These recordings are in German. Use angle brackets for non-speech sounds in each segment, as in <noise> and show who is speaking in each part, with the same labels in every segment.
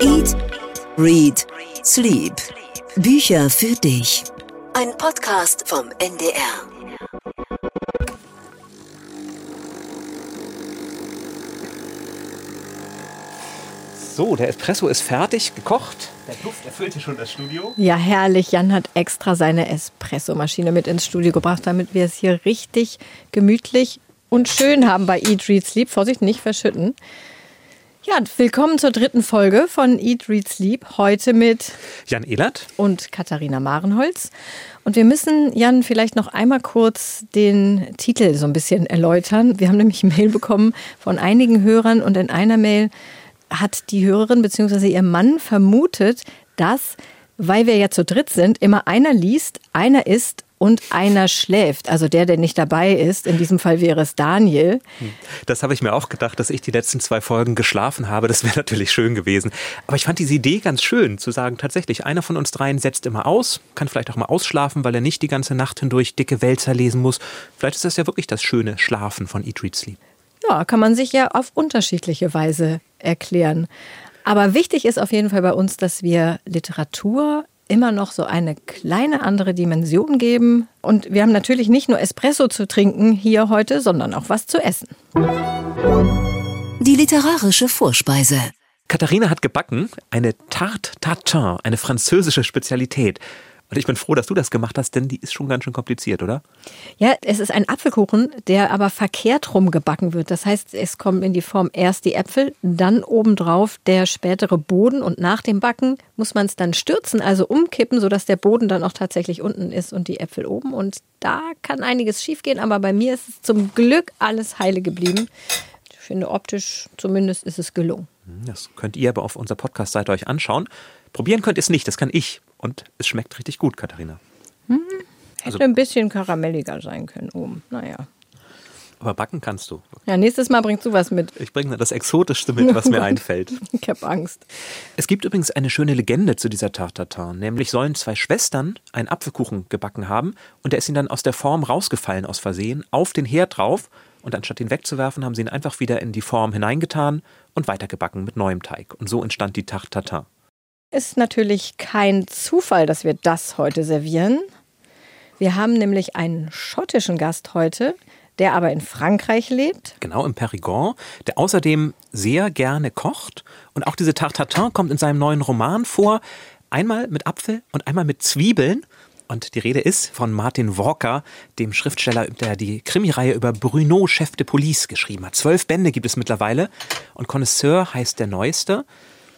Speaker 1: Eat, Read, Sleep. Bücher für dich. Ein Podcast vom NDR.
Speaker 2: So, der Espresso ist fertig, gekocht. Der Duft erfüllt hier schon das Studio.
Speaker 3: Ja, herrlich. Jan hat extra seine Espresso-Maschine mit ins Studio gebracht, damit wir es hier richtig gemütlich und schön haben bei Eat, Read, Sleep. Vorsicht, nicht verschütten. Ja, willkommen zur dritten Folge von Eat, Read, Sleep. Heute mit
Speaker 2: Jan Ehlert
Speaker 3: und Katharina Marenholz. Und wir müssen, Jan, vielleicht noch einmal kurz den Titel so ein bisschen erläutern. Wir haben nämlich Mail bekommen von einigen Hörern und in einer Mail hat die Hörerin bzw. ihr Mann vermutet, dass, weil wir ja zu dritt sind, immer einer liest, einer isst und einer schläft. Also der, der nicht dabei ist. In diesem Fall wäre es Daniel.
Speaker 2: Das habe ich mir auch gedacht, dass ich die letzten zwei Folgen geschlafen habe. Das wäre <laughs> natürlich schön gewesen. Aber ich fand diese Idee ganz schön, zu sagen, tatsächlich, einer von uns dreien setzt immer aus, kann vielleicht auch mal ausschlafen, weil er nicht die ganze Nacht hindurch dicke Wälzer lesen muss. Vielleicht ist das ja wirklich das schöne Schlafen von Eat, Read, Sleep.
Speaker 3: Ja, kann man sich ja auf unterschiedliche Weise erklären. Aber wichtig ist auf jeden Fall bei uns, dass wir Literatur immer noch so eine kleine andere Dimension geben. Und wir haben natürlich nicht nur Espresso zu trinken hier heute, sondern auch was zu essen.
Speaker 1: Die literarische Vorspeise.
Speaker 2: Katharina hat gebacken eine Tarte Tatin, eine französische Spezialität. Und ich bin froh, dass du das gemacht hast, denn die ist schon ganz schön kompliziert, oder?
Speaker 3: Ja, es ist ein Apfelkuchen, der aber verkehrt rum gebacken wird. Das heißt, es kommt in die Form erst die Äpfel, dann obendrauf der spätere Boden und nach dem Backen muss man es dann stürzen, also umkippen, sodass der Boden dann auch tatsächlich unten ist und die Äpfel oben. Und da kann einiges schiefgehen, aber bei mir ist es zum Glück alles heile geblieben. Ich finde, optisch zumindest ist es gelungen.
Speaker 2: Das könnt ihr aber auf unserer Podcast-Seite euch anschauen. Probieren könnt ihr es nicht, das kann ich. Und es schmeckt richtig gut, Katharina.
Speaker 3: Hm, hätte also, ein bisschen karamelliger sein können oben. Naja.
Speaker 2: Aber backen kannst du.
Speaker 3: Ja, nächstes Mal bringst du was mit.
Speaker 2: Ich bringe das Exotischste mit, was mir <laughs> einfällt.
Speaker 3: Ich habe Angst.
Speaker 2: Es gibt übrigens eine schöne Legende zu dieser Tartatin. Nämlich sollen zwei Schwestern einen Apfelkuchen gebacken haben und der ist ihnen dann aus der Form rausgefallen aus Versehen, auf den Herd drauf. Und anstatt ihn wegzuwerfen, haben sie ihn einfach wieder in die Form hineingetan und weitergebacken mit neuem Teig. Und so entstand die Tartatin.
Speaker 3: Ist natürlich kein Zufall, dass wir das heute servieren. Wir haben nämlich einen schottischen Gast heute, der aber in Frankreich lebt.
Speaker 2: Genau, im Périgord, der außerdem sehr gerne kocht. Und auch diese Tartatin kommt in seinem neuen Roman vor. Einmal mit Apfel und einmal mit Zwiebeln. Und die Rede ist von Martin Walker, dem Schriftsteller, der die Krimireihe über Bruno, Chef de Police, geschrieben hat. Zwölf Bände gibt es mittlerweile. Und Connoisseur heißt der neueste.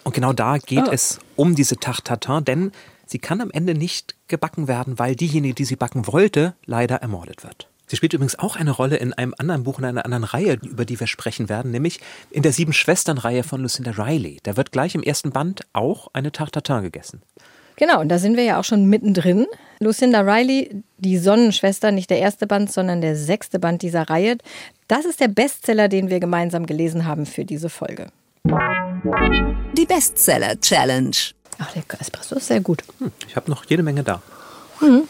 Speaker 2: Und genau da geht oh. es um diese Tarte denn sie kann am Ende nicht gebacken werden, weil diejenige, die sie backen wollte, leider ermordet wird. Sie spielt übrigens auch eine Rolle in einem anderen Buch, in einer anderen Reihe, über die wir sprechen werden, nämlich in der Sieben-Schwestern-Reihe von Lucinda Riley. Da wird gleich im ersten Band auch eine Tarte gegessen.
Speaker 3: Genau, und da sind wir ja auch schon mittendrin. Lucinda Riley, die Sonnenschwester, nicht der erste Band, sondern der sechste Band dieser Reihe. Das ist der Bestseller, den wir gemeinsam gelesen haben für diese Folge.
Speaker 1: Die Bestseller Challenge.
Speaker 3: Ach, der Espresso ist sehr gut.
Speaker 2: Hm, ich habe noch jede Menge da. Mhm.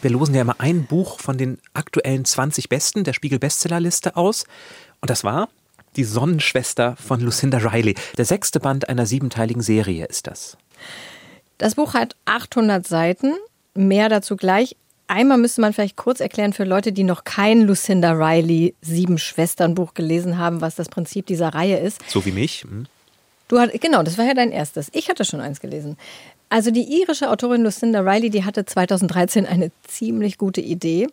Speaker 2: Wir losen ja immer ein Buch von den aktuellen 20 Besten der Spiegel Bestsellerliste aus. Und das war Die Sonnenschwester von Lucinda Riley. Der sechste Band einer siebenteiligen Serie ist das.
Speaker 3: Das Buch hat 800 Seiten. Mehr dazu gleich. Einmal müsste man vielleicht kurz erklären für Leute, die noch kein Lucinda Riley Sieben Schwestern Buch gelesen haben, was das Prinzip dieser Reihe ist.
Speaker 2: So wie mich. Hm.
Speaker 3: Du hat, genau, das war ja dein erstes. Ich hatte schon eins gelesen. Also die irische Autorin Lucinda Riley, die hatte 2013 eine ziemlich gute Idee.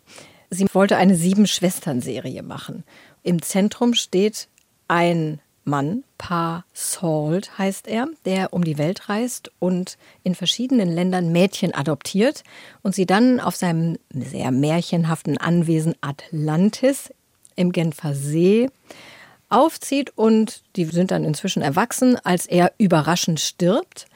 Speaker 3: Sie wollte eine Sieben-Schwestern-Serie machen. Im Zentrum steht ein Mann, Pa Salt heißt er, der um die Welt reist und in verschiedenen Ländern Mädchen adoptiert und sie dann auf seinem sehr märchenhaften Anwesen Atlantis im Genfer See aufzieht und die sind dann inzwischen erwachsen, als er überraschend stirbt.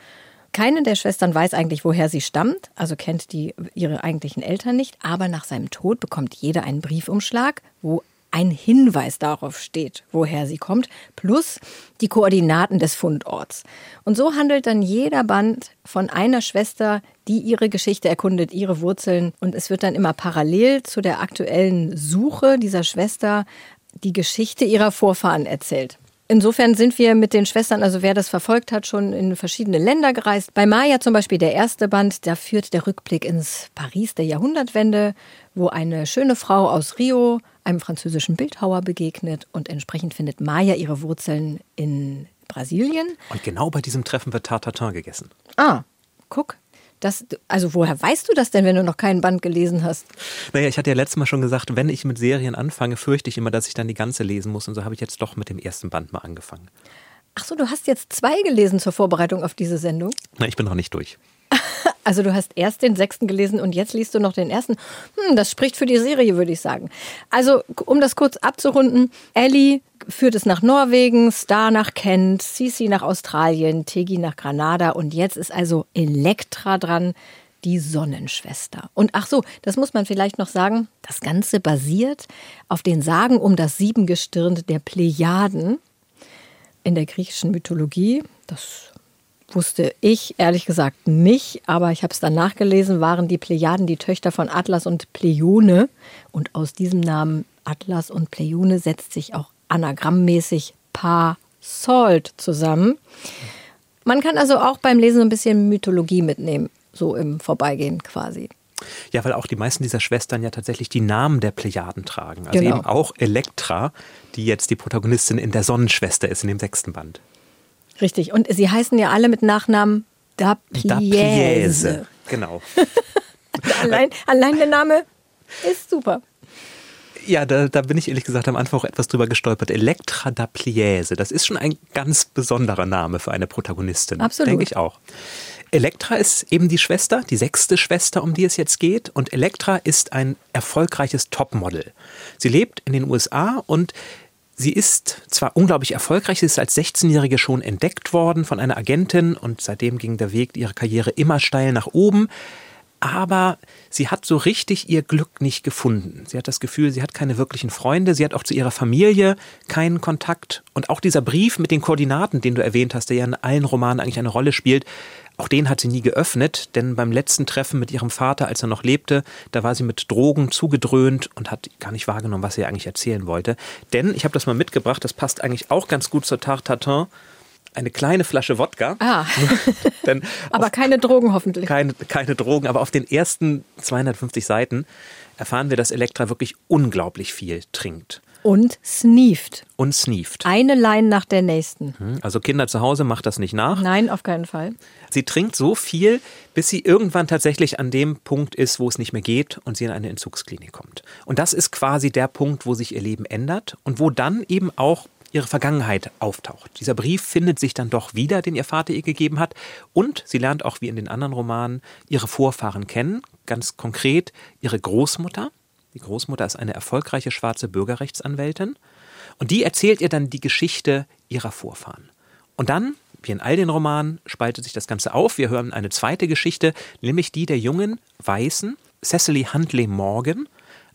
Speaker 3: Keine der Schwestern weiß eigentlich, woher sie stammt, also kennt die ihre eigentlichen Eltern nicht, aber nach seinem Tod bekommt jeder einen Briefumschlag, wo ein Hinweis darauf steht, woher sie kommt, plus die Koordinaten des Fundorts. Und so handelt dann jeder Band von einer Schwester, die ihre Geschichte erkundet, ihre Wurzeln. Und es wird dann immer parallel zu der aktuellen Suche dieser Schwester die Geschichte ihrer Vorfahren erzählt. Insofern sind wir mit den Schwestern, also wer das verfolgt hat, schon in verschiedene Länder gereist. Bei Maya zum Beispiel der erste Band, da führt der Rückblick ins Paris der Jahrhundertwende, wo eine schöne Frau aus Rio einem französischen Bildhauer begegnet und entsprechend findet Maya ihre Wurzeln in Brasilien.
Speaker 2: Und genau bei diesem Treffen wird Tartatin gegessen.
Speaker 3: Ah, guck. Das, also woher weißt du das denn, wenn du noch keinen Band gelesen hast?
Speaker 2: Naja, ich hatte ja letztes Mal schon gesagt, wenn ich mit Serien anfange, fürchte ich immer, dass ich dann die ganze lesen muss. Und so habe ich jetzt doch mit dem ersten Band mal angefangen.
Speaker 3: Ach so, du hast jetzt zwei gelesen zur Vorbereitung auf diese Sendung?
Speaker 2: Na, ich bin noch nicht durch. <laughs>
Speaker 3: Also du hast erst den sechsten gelesen und jetzt liest du noch den ersten. Hm, das spricht für die Serie, würde ich sagen. Also um das kurz abzurunden, Ellie führt es nach Norwegen, Star nach Kent, Sisi nach Australien, Tegi nach Granada und jetzt ist also Elektra dran, die Sonnenschwester. Und ach so, das muss man vielleicht noch sagen, das Ganze basiert auf den Sagen um das Siebengestirn der Plejaden in der griechischen Mythologie. Das wusste ich ehrlich gesagt nicht, aber ich habe es dann nachgelesen, waren die Plejaden die Töchter von Atlas und Pleione. Und aus diesem Namen Atlas und Pleione setzt sich auch anagrammmäßig Pa Salt zusammen. Man kann also auch beim Lesen ein bisschen Mythologie mitnehmen, so im Vorbeigehen quasi.
Speaker 2: Ja, weil auch die meisten dieser Schwestern ja tatsächlich die Namen der Plejaden tragen. Also genau. eben auch Elektra, die jetzt die Protagonistin in der Sonnenschwester ist, in dem sechsten Band.
Speaker 3: Richtig. Und sie heißen ja alle mit Nachnamen Dapliese.
Speaker 2: Genau. <laughs>
Speaker 3: allein, allein der Name ist super.
Speaker 2: Ja, da, da, bin ich ehrlich gesagt am Anfang auch etwas drüber gestolpert. Elektra da Pliese, das ist schon ein ganz besonderer Name für eine Protagonistin.
Speaker 3: Absolut.
Speaker 2: Denke ich auch. Elektra ist eben die Schwester, die sechste Schwester, um die es jetzt geht. Und Elektra ist ein erfolgreiches Topmodel. Sie lebt in den USA und Sie ist zwar unglaublich erfolgreich, sie ist als 16-Jährige schon entdeckt worden von einer Agentin und seitdem ging der Weg ihrer Karriere immer steil nach oben. Aber sie hat so richtig ihr Glück nicht gefunden. Sie hat das Gefühl, sie hat keine wirklichen Freunde, sie hat auch zu ihrer Familie keinen Kontakt. Und auch dieser Brief mit den Koordinaten, den du erwähnt hast, der ja in allen Romanen eigentlich eine Rolle spielt, auch den hat sie nie geöffnet, denn beim letzten Treffen mit ihrem Vater, als er noch lebte, da war sie mit Drogen zugedröhnt und hat gar nicht wahrgenommen, was sie eigentlich erzählen wollte. Denn, ich habe das mal mitgebracht, das passt eigentlich auch ganz gut zur Tarte Tatin, eine kleine Flasche Wodka.
Speaker 3: Ah. <laughs> <laughs> aber keine Drogen hoffentlich.
Speaker 2: Keine, keine Drogen, aber auf den ersten 250 Seiten erfahren wir, dass Elektra wirklich unglaublich viel trinkt.
Speaker 3: Und sneeft.
Speaker 2: Und sneeft.
Speaker 3: Eine Line nach der nächsten.
Speaker 2: Hm, also Kinder zu Hause macht das nicht nach.
Speaker 3: Nein, auf keinen Fall.
Speaker 2: Sie trinkt so viel, bis sie irgendwann tatsächlich an dem Punkt ist, wo es nicht mehr geht und sie in eine Entzugsklinik kommt. Und das ist quasi der Punkt, wo sich ihr Leben ändert und wo dann eben auch ihre Vergangenheit auftaucht. Dieser Brief findet sich dann doch wieder, den ihr Vater ihr gegeben hat. Und sie lernt auch wie in den anderen Romanen ihre Vorfahren kennen. Ganz konkret ihre Großmutter, die Großmutter ist eine erfolgreiche schwarze Bürgerrechtsanwältin. Und die erzählt ihr dann die Geschichte ihrer Vorfahren. Und dann, wie in all den Romanen, spaltet sich das Ganze auf. Wir hören eine zweite Geschichte, nämlich die der jungen Weißen, Cecily Huntley Morgan,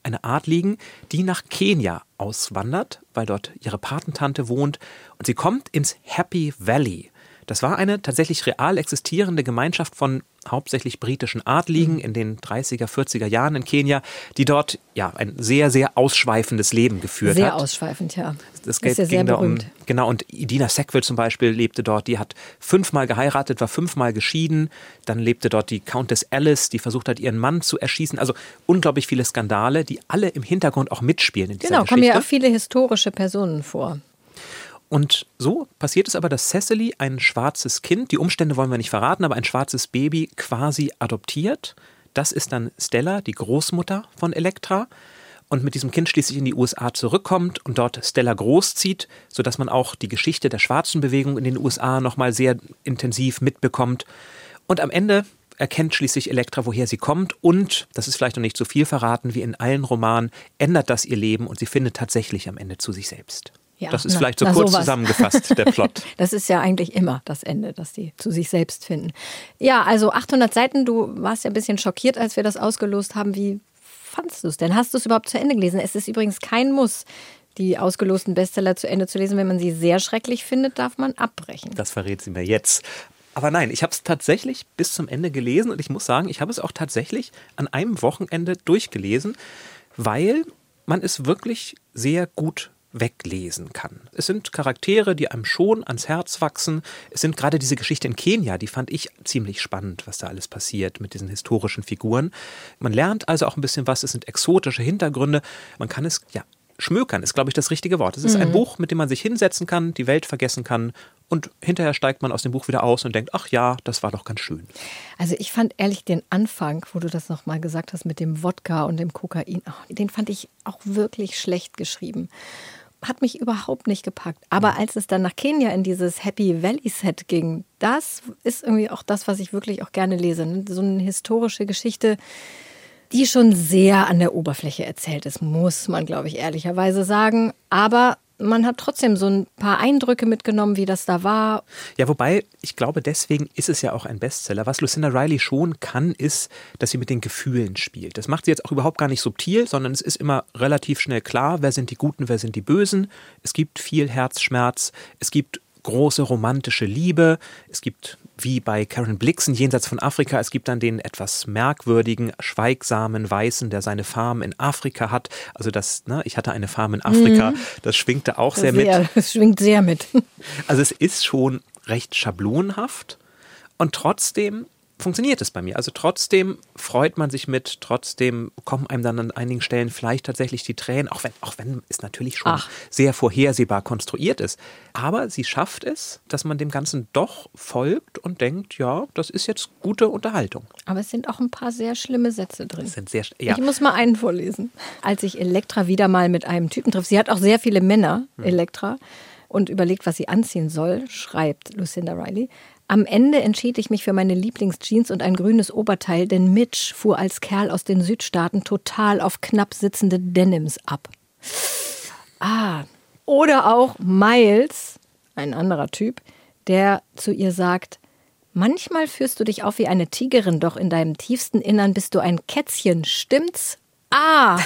Speaker 2: eine Adligen, die nach Kenia auswandert, weil dort ihre Patentante wohnt. Und sie kommt ins Happy Valley. Das war eine tatsächlich real existierende Gemeinschaft von hauptsächlich britischen Adligen mhm. in den 30er, 40er Jahren in Kenia, die dort ja ein sehr, sehr ausschweifendes Leben geführt
Speaker 3: sehr
Speaker 2: hat.
Speaker 3: Sehr ausschweifend, ja.
Speaker 2: Das Geld ja ging da um, genau, und Idina Sackville zum Beispiel lebte dort, die hat fünfmal geheiratet, war fünfmal geschieden, dann lebte dort die Countess Alice, die versucht hat, ihren Mann zu erschießen, also unglaublich viele Skandale, die alle im Hintergrund auch mitspielen in dieser
Speaker 3: genau,
Speaker 2: Geschichte.
Speaker 3: Genau, kommen ja auch viele historische Personen vor.
Speaker 2: Und so passiert es aber, dass Cecily ein schwarzes Kind, die Umstände wollen wir nicht verraten, aber ein schwarzes Baby quasi adoptiert. Das ist dann Stella, die Großmutter von Elektra. Und mit diesem Kind schließlich in die USA zurückkommt und dort Stella großzieht, sodass man auch die Geschichte der schwarzen Bewegung in den USA nochmal sehr intensiv mitbekommt. Und am Ende erkennt schließlich Elektra, woher sie kommt und, das ist vielleicht noch nicht so viel verraten, wie in allen Romanen, ändert das ihr Leben und sie findet tatsächlich am Ende zu sich selbst. Ja, das ist na, vielleicht so kurz sowas. zusammengefasst, der Plot. <laughs>
Speaker 3: das ist ja eigentlich immer das Ende, dass die zu sich selbst finden. Ja, also 800 Seiten, du warst ja ein bisschen schockiert, als wir das ausgelost haben. Wie fandst du es denn? Hast du es überhaupt zu Ende gelesen? Es ist übrigens kein Muss, die ausgelosten Bestseller zu Ende zu lesen. Wenn man sie sehr schrecklich findet, darf man abbrechen.
Speaker 2: Das verrät sie mir jetzt. Aber nein, ich habe es tatsächlich bis zum Ende gelesen und ich muss sagen, ich habe es auch tatsächlich an einem Wochenende durchgelesen, weil man es wirklich sehr gut weglesen kann. Es sind Charaktere, die einem schon ans Herz wachsen. Es sind gerade diese Geschichte in Kenia, die fand ich ziemlich spannend, was da alles passiert mit diesen historischen Figuren. Man lernt also auch ein bisschen was, es sind exotische Hintergründe. Man kann es ja schmökern ist, glaube ich, das richtige Wort. Es ist mhm. ein Buch, mit dem man sich hinsetzen kann, die Welt vergessen kann und hinterher steigt man aus dem Buch wieder aus und denkt, ach ja, das war doch ganz schön.
Speaker 3: Also ich fand ehrlich den Anfang, wo du das nochmal gesagt hast mit dem Wodka und dem Kokain, den fand ich auch wirklich schlecht geschrieben. Hat mich überhaupt nicht gepackt. Aber als es dann nach Kenia in dieses Happy Valley Set ging, das ist irgendwie auch das, was ich wirklich auch gerne lese. Ne? So eine historische Geschichte, die schon sehr an der Oberfläche erzählt ist, muss man, glaube ich, ehrlicherweise sagen. Aber man hat trotzdem so ein paar Eindrücke mitgenommen, wie das da war.
Speaker 2: Ja, wobei, ich glaube, deswegen ist es ja auch ein Bestseller. Was Lucinda Riley schon kann, ist, dass sie mit den Gefühlen spielt. Das macht sie jetzt auch überhaupt gar nicht subtil, sondern es ist immer relativ schnell klar, wer sind die Guten, wer sind die Bösen. Es gibt viel Herzschmerz, es gibt große romantische Liebe. Es gibt, wie bei Karen Blixen, jenseits von Afrika, es gibt dann den etwas merkwürdigen, schweigsamen Weißen, der seine Farm in Afrika hat. Also das, ne, ich hatte eine Farm in Afrika, mhm. das schwingte auch sehr, sehr mit.
Speaker 3: Es schwingt sehr mit.
Speaker 2: Also es ist schon recht schablonhaft und trotzdem funktioniert es bei mir. Also trotzdem freut man sich mit, trotzdem kommen einem dann an einigen Stellen vielleicht tatsächlich die Tränen, auch wenn, auch wenn es natürlich schon Ach. sehr vorhersehbar konstruiert ist. Aber sie schafft es, dass man dem Ganzen doch folgt und denkt, ja, das ist jetzt gute Unterhaltung.
Speaker 3: Aber es sind auch ein paar sehr schlimme Sätze drin.
Speaker 2: sind sehr, ja.
Speaker 3: Ich muss mal einen vorlesen. Als ich Elektra wieder mal mit einem Typen trifft, sie hat auch sehr viele Männer, hm. Elektra, und überlegt, was sie anziehen soll, schreibt Lucinda Riley. Am Ende entschied ich mich für meine Lieblingsjeans und ein grünes Oberteil, denn Mitch fuhr als Kerl aus den Südstaaten total auf knapp sitzende Denims ab. Ah. Oder auch Miles, ein anderer Typ, der zu ihr sagt, manchmal führst du dich auf wie eine Tigerin, doch in deinem tiefsten Innern bist du ein Kätzchen, stimmt's? Ah!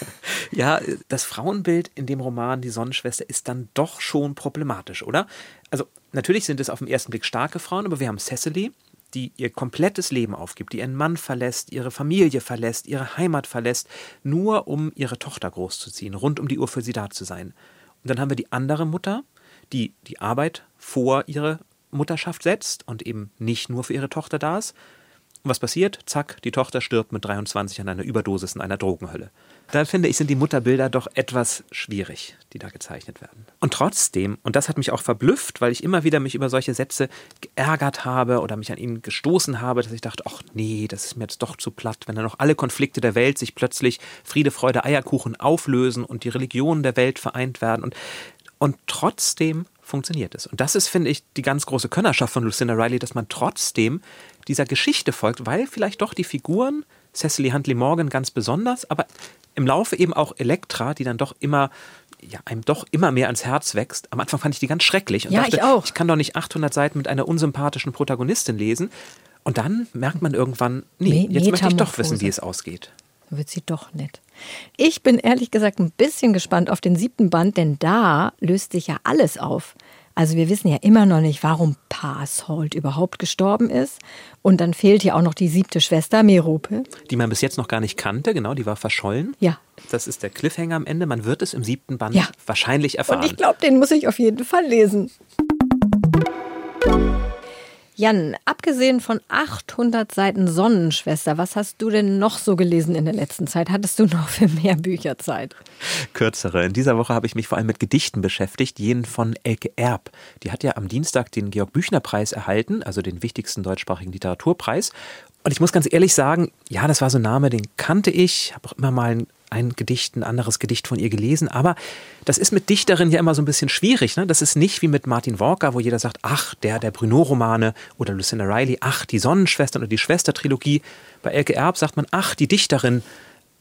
Speaker 3: <laughs>
Speaker 2: ja, das Frauenbild in dem Roman Die Sonnenschwester ist dann doch schon problematisch, oder? Also natürlich sind es auf den ersten Blick starke Frauen, aber wir haben Cecily, die ihr komplettes Leben aufgibt, die ihren Mann verlässt, ihre Familie verlässt, ihre Heimat verlässt, nur um ihre Tochter großzuziehen, rund um die Uhr für sie da zu sein. Und dann haben wir die andere Mutter, die die Arbeit vor ihre Mutterschaft setzt und eben nicht nur für ihre Tochter da ist, und was passiert? Zack, die Tochter stirbt mit 23 an einer Überdosis in einer Drogenhölle. Da finde ich, sind die Mutterbilder doch etwas schwierig, die da gezeichnet werden. Und trotzdem, und das hat mich auch verblüfft, weil ich immer wieder mich über solche Sätze geärgert habe oder mich an ihnen gestoßen habe, dass ich dachte, ach nee, das ist mir jetzt doch zu platt, wenn dann noch alle Konflikte der Welt sich plötzlich Friede, Freude, Eierkuchen auflösen und die Religionen der Welt vereint werden. Und, und trotzdem funktioniert es. Und das ist, finde ich, die ganz große Könnerschaft von Lucinda Riley, dass man trotzdem dieser Geschichte folgt, weil vielleicht doch die Figuren, Cecily Huntley Morgan ganz besonders, aber im Laufe eben auch Elektra, die dann doch immer ja, einem doch immer mehr ans Herz wächst. Am Anfang fand ich die ganz schrecklich und
Speaker 3: ja,
Speaker 2: dachte,
Speaker 3: ich, auch.
Speaker 2: ich kann doch nicht 800 Seiten mit einer unsympathischen Protagonistin lesen. Und dann merkt man irgendwann, nee, jetzt möchte ich doch wissen, wie es ausgeht.
Speaker 3: Wird sie doch nett. Ich bin ehrlich gesagt ein bisschen gespannt auf den siebten Band, denn da löst sich ja alles auf. Also wir wissen ja immer noch nicht, warum Pashold überhaupt gestorben ist. Und dann fehlt ja auch noch die siebte Schwester, Merope.
Speaker 2: Die man bis jetzt noch gar nicht kannte, genau, die war verschollen.
Speaker 3: Ja.
Speaker 2: Das ist der Cliffhanger am Ende. Man wird es im siebten Band ja. wahrscheinlich erfahren.
Speaker 3: Und ich glaube, den muss ich auf jeden Fall lesen. Jan, abgesehen von 800 Seiten Sonnenschwester, was hast du denn noch so gelesen in der letzten Zeit? Hattest du noch für mehr Bücherzeit?
Speaker 2: Kürzere. In dieser Woche habe ich mich vor allem mit Gedichten beschäftigt, jenen von Elke Erb. Die hat ja am Dienstag den Georg-Büchner-Preis erhalten, also den wichtigsten deutschsprachigen Literaturpreis. Und ich muss ganz ehrlich sagen, ja, das war so ein Name, den kannte ich, habe auch immer mal ein ein Gedicht, ein anderes Gedicht von ihr gelesen. Aber das ist mit Dichterinnen ja immer so ein bisschen schwierig. Ne? Das ist nicht wie mit Martin Walker, wo jeder sagt, ach, der der Bruno-Romane oder Lucinda Riley, ach, die Sonnenschwestern oder die Schwestertrilogie. Bei Elke Erb sagt man, ach, die Dichterin.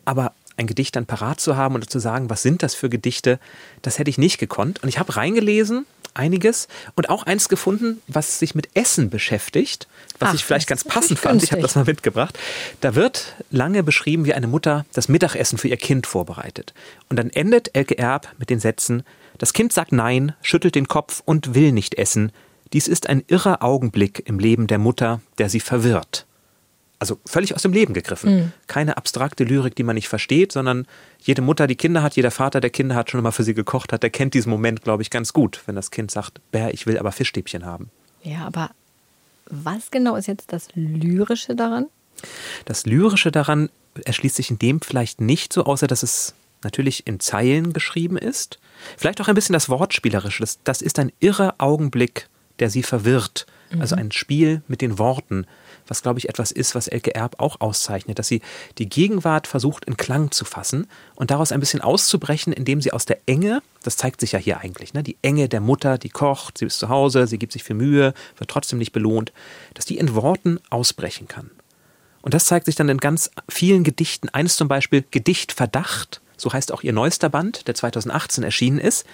Speaker 2: Aber ein Gedicht dann parat zu haben und zu sagen, was sind das für Gedichte, das hätte ich nicht gekonnt. Und ich habe reingelesen, einiges, und auch eins gefunden, was sich mit Essen beschäftigt, was Ach, ich vielleicht ganz passend fand. Ich habe das mal mitgebracht. Da wird lange beschrieben, wie eine Mutter das Mittagessen für ihr Kind vorbereitet. Und dann endet Elke Erb mit den Sätzen, das Kind sagt Nein, schüttelt den Kopf und will nicht essen. Dies ist ein irrer Augenblick im Leben der Mutter, der sie verwirrt. Also völlig aus dem Leben gegriffen. Mhm. Keine abstrakte Lyrik, die man nicht versteht, sondern jede Mutter, die Kinder hat, jeder Vater, der Kinder hat, schon immer für sie gekocht hat, der kennt diesen Moment, glaube ich, ganz gut, wenn das Kind sagt, Bär, ich will aber Fischstäbchen haben.
Speaker 3: Ja, aber was genau ist jetzt das Lyrische daran?
Speaker 2: Das Lyrische daran erschließt sich in dem vielleicht nicht so, außer dass es natürlich in Zeilen geschrieben ist. Vielleicht auch ein bisschen das Wortspielerische. Das, das ist ein irrer Augenblick, der sie verwirrt. Also mhm. ein Spiel mit den Worten was glaube ich etwas ist, was Elke Erb auch auszeichnet, dass sie die Gegenwart versucht in Klang zu fassen und daraus ein bisschen auszubrechen, indem sie aus der Enge, das zeigt sich ja hier eigentlich, ne, die Enge der Mutter, die kocht, sie ist zu Hause, sie gibt sich für Mühe, wird trotzdem nicht belohnt, dass die in Worten ausbrechen kann. Und das zeigt sich dann in ganz vielen Gedichten. Eines zum Beispiel Gedicht Verdacht, so heißt auch ihr neuester Band, der 2018 erschienen ist.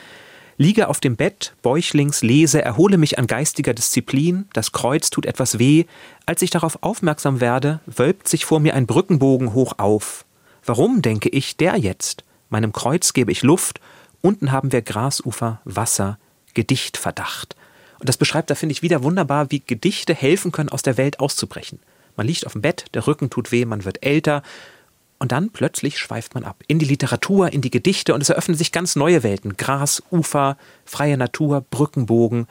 Speaker 2: Liege auf dem Bett, bäuchlings, lese, erhole mich an geistiger Disziplin, das Kreuz tut etwas weh. Als ich darauf aufmerksam werde, wölbt sich vor mir ein Brückenbogen hoch auf. Warum, denke ich, der jetzt? Meinem Kreuz gebe ich Luft, unten haben wir Grasufer, Wasser, Gedichtverdacht. Und das beschreibt da, finde ich, wieder wunderbar, wie Gedichte helfen können, aus der Welt auszubrechen. Man liegt auf dem Bett, der Rücken tut weh, man wird älter, und dann plötzlich schweift man ab in die Literatur, in die Gedichte und es eröffnen sich ganz neue Welten. Gras, Ufer, freie Natur, Brückenbogen.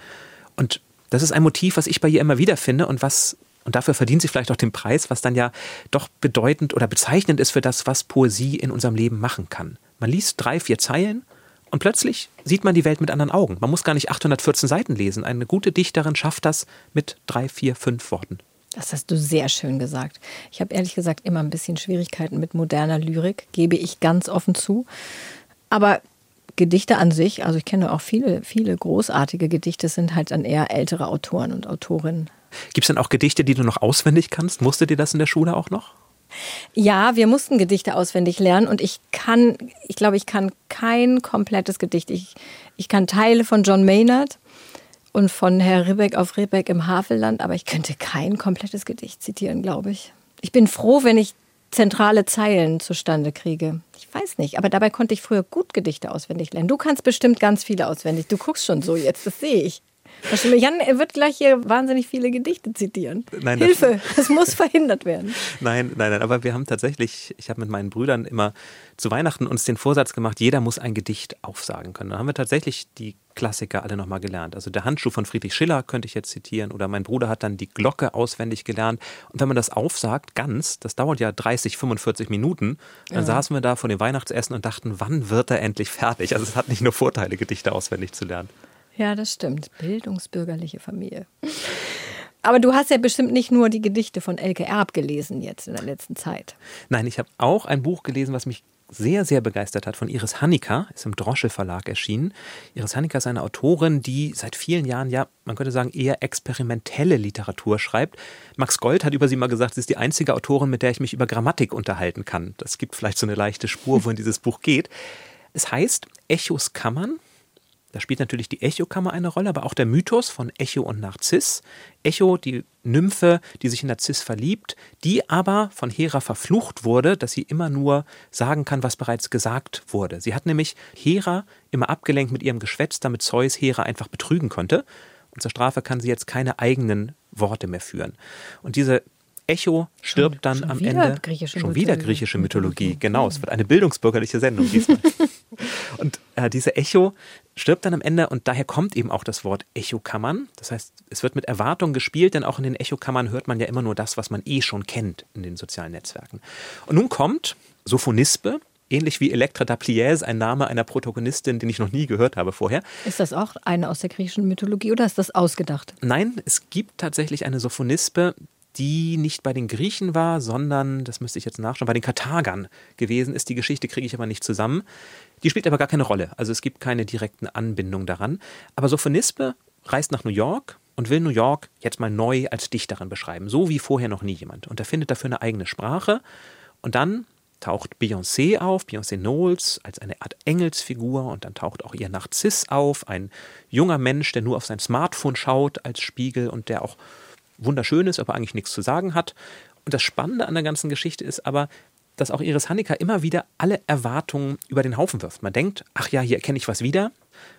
Speaker 2: Und das ist ein Motiv, was ich bei ihr immer wieder finde und was, und dafür verdient sie vielleicht auch den Preis, was dann ja doch bedeutend oder bezeichnend ist für das, was Poesie in unserem Leben machen kann. Man liest drei, vier Zeilen und plötzlich sieht man die Welt mit anderen Augen. Man muss gar nicht 814 Seiten lesen. Eine gute Dichterin schafft das mit drei, vier, fünf Worten.
Speaker 3: Das hast du sehr schön gesagt. Ich habe ehrlich gesagt immer ein bisschen Schwierigkeiten mit moderner Lyrik, gebe ich ganz offen zu. Aber Gedichte an sich, also ich kenne auch viele, viele großartige Gedichte, sind halt dann eher ältere Autoren und Autorinnen.
Speaker 2: Gibt es denn auch Gedichte, die du noch auswendig kannst? Musste dir das in der Schule auch noch?
Speaker 3: Ja, wir mussten Gedichte auswendig lernen und ich kann, ich glaube, ich kann kein komplettes Gedicht. Ich, ich kann Teile von John Maynard, und von Herr Ribbeck auf Ribbeck im Havelland, aber ich könnte kein komplettes Gedicht zitieren, glaube ich. Ich bin froh, wenn ich zentrale Zeilen zustande kriege. Ich weiß nicht, aber dabei konnte ich früher gut Gedichte auswendig lernen. Du kannst bestimmt ganz viele auswendig. Du guckst schon so jetzt, das sehe ich. Jan wird gleich hier wahnsinnig viele Gedichte zitieren. Nein, Hilfe, das, das muss verhindert werden. <laughs>
Speaker 2: Nein, nein, nein, aber wir haben tatsächlich, ich habe mit meinen Brüdern immer zu Weihnachten uns den Vorsatz gemacht, jeder muss ein Gedicht aufsagen können. Da haben wir tatsächlich die Klassiker alle nochmal gelernt. Also der Handschuh von Friedrich Schiller könnte ich jetzt zitieren oder mein Bruder hat dann die Glocke auswendig gelernt. Und wenn man das aufsagt, ganz, das dauert ja 30, 45 Minuten, dann ja. saßen wir da vor dem Weihnachtsessen und dachten, wann wird er endlich fertig? Also es hat nicht nur Vorteile, Gedichte auswendig zu lernen.
Speaker 3: Ja, das stimmt. Bildungsbürgerliche Familie. Aber du hast ja bestimmt nicht nur die Gedichte von Elke Erb gelesen jetzt in der letzten Zeit.
Speaker 2: Nein, ich habe auch ein Buch gelesen, was mich sehr, sehr begeistert hat, von Iris Hannika, ist im Drosche Verlag erschienen. Iris Hannika ist eine Autorin, die seit vielen Jahren, ja, man könnte sagen, eher experimentelle Literatur schreibt. Max Gold hat über sie mal gesagt, sie ist die einzige Autorin, mit der ich mich über Grammatik unterhalten kann. Das gibt vielleicht so eine leichte Spur, wohin dieses Buch geht. Es heißt Echos Kammern da spielt natürlich die Echokammer eine Rolle, aber auch der Mythos von Echo und Narziss. Echo, die Nymphe, die sich in Narziss verliebt, die aber von Hera verflucht wurde, dass sie immer nur sagen kann, was bereits gesagt wurde. Sie hat nämlich Hera immer abgelenkt mit ihrem Geschwätz, damit Zeus Hera einfach betrügen konnte. Und zur Strafe kann sie jetzt keine eigenen Worte mehr führen. Und diese Echo stirbt schon, dann
Speaker 3: schon
Speaker 2: am Ende.
Speaker 3: schon
Speaker 2: wieder griechische Mythologie. Genau, es wird eine bildungsbürgerliche Sendung diesmal. <laughs> und äh, diese Echo stirbt dann am Ende und daher kommt eben auch das Wort Echokammern. Das heißt, es wird mit Erwartung gespielt, denn auch in den Echokammern hört man ja immer nur das, was man eh schon kennt in den sozialen Netzwerken. Und nun kommt Sophonispe, ähnlich wie Elektra Daplies, ein Name einer Protagonistin, den ich noch nie gehört habe vorher.
Speaker 3: Ist das auch eine aus der griechischen Mythologie oder ist das ausgedacht?
Speaker 2: Nein, es gibt tatsächlich eine Sophonispe, die nicht bei den Griechen war, sondern, das müsste ich jetzt nachschauen, bei den Karthagern gewesen ist. Die Geschichte kriege ich aber nicht zusammen. Die spielt aber gar keine Rolle. Also es gibt keine direkten Anbindungen daran. Aber Sophonispe reist nach New York und will New York jetzt mal neu als Dichterin beschreiben, so wie vorher noch nie jemand. Und er findet dafür eine eigene Sprache. Und dann taucht Beyoncé auf, Beyoncé Knowles, als eine Art Engelsfigur und dann taucht auch ihr Narziss auf, ein junger Mensch, der nur auf sein Smartphone schaut als Spiegel und der auch wunderschön ist, aber eigentlich nichts zu sagen hat. Und das Spannende an der ganzen Geschichte ist aber, dass auch Iris Hannika immer wieder alle Erwartungen über den Haufen wirft. Man denkt, ach ja, hier erkenne ich was wieder.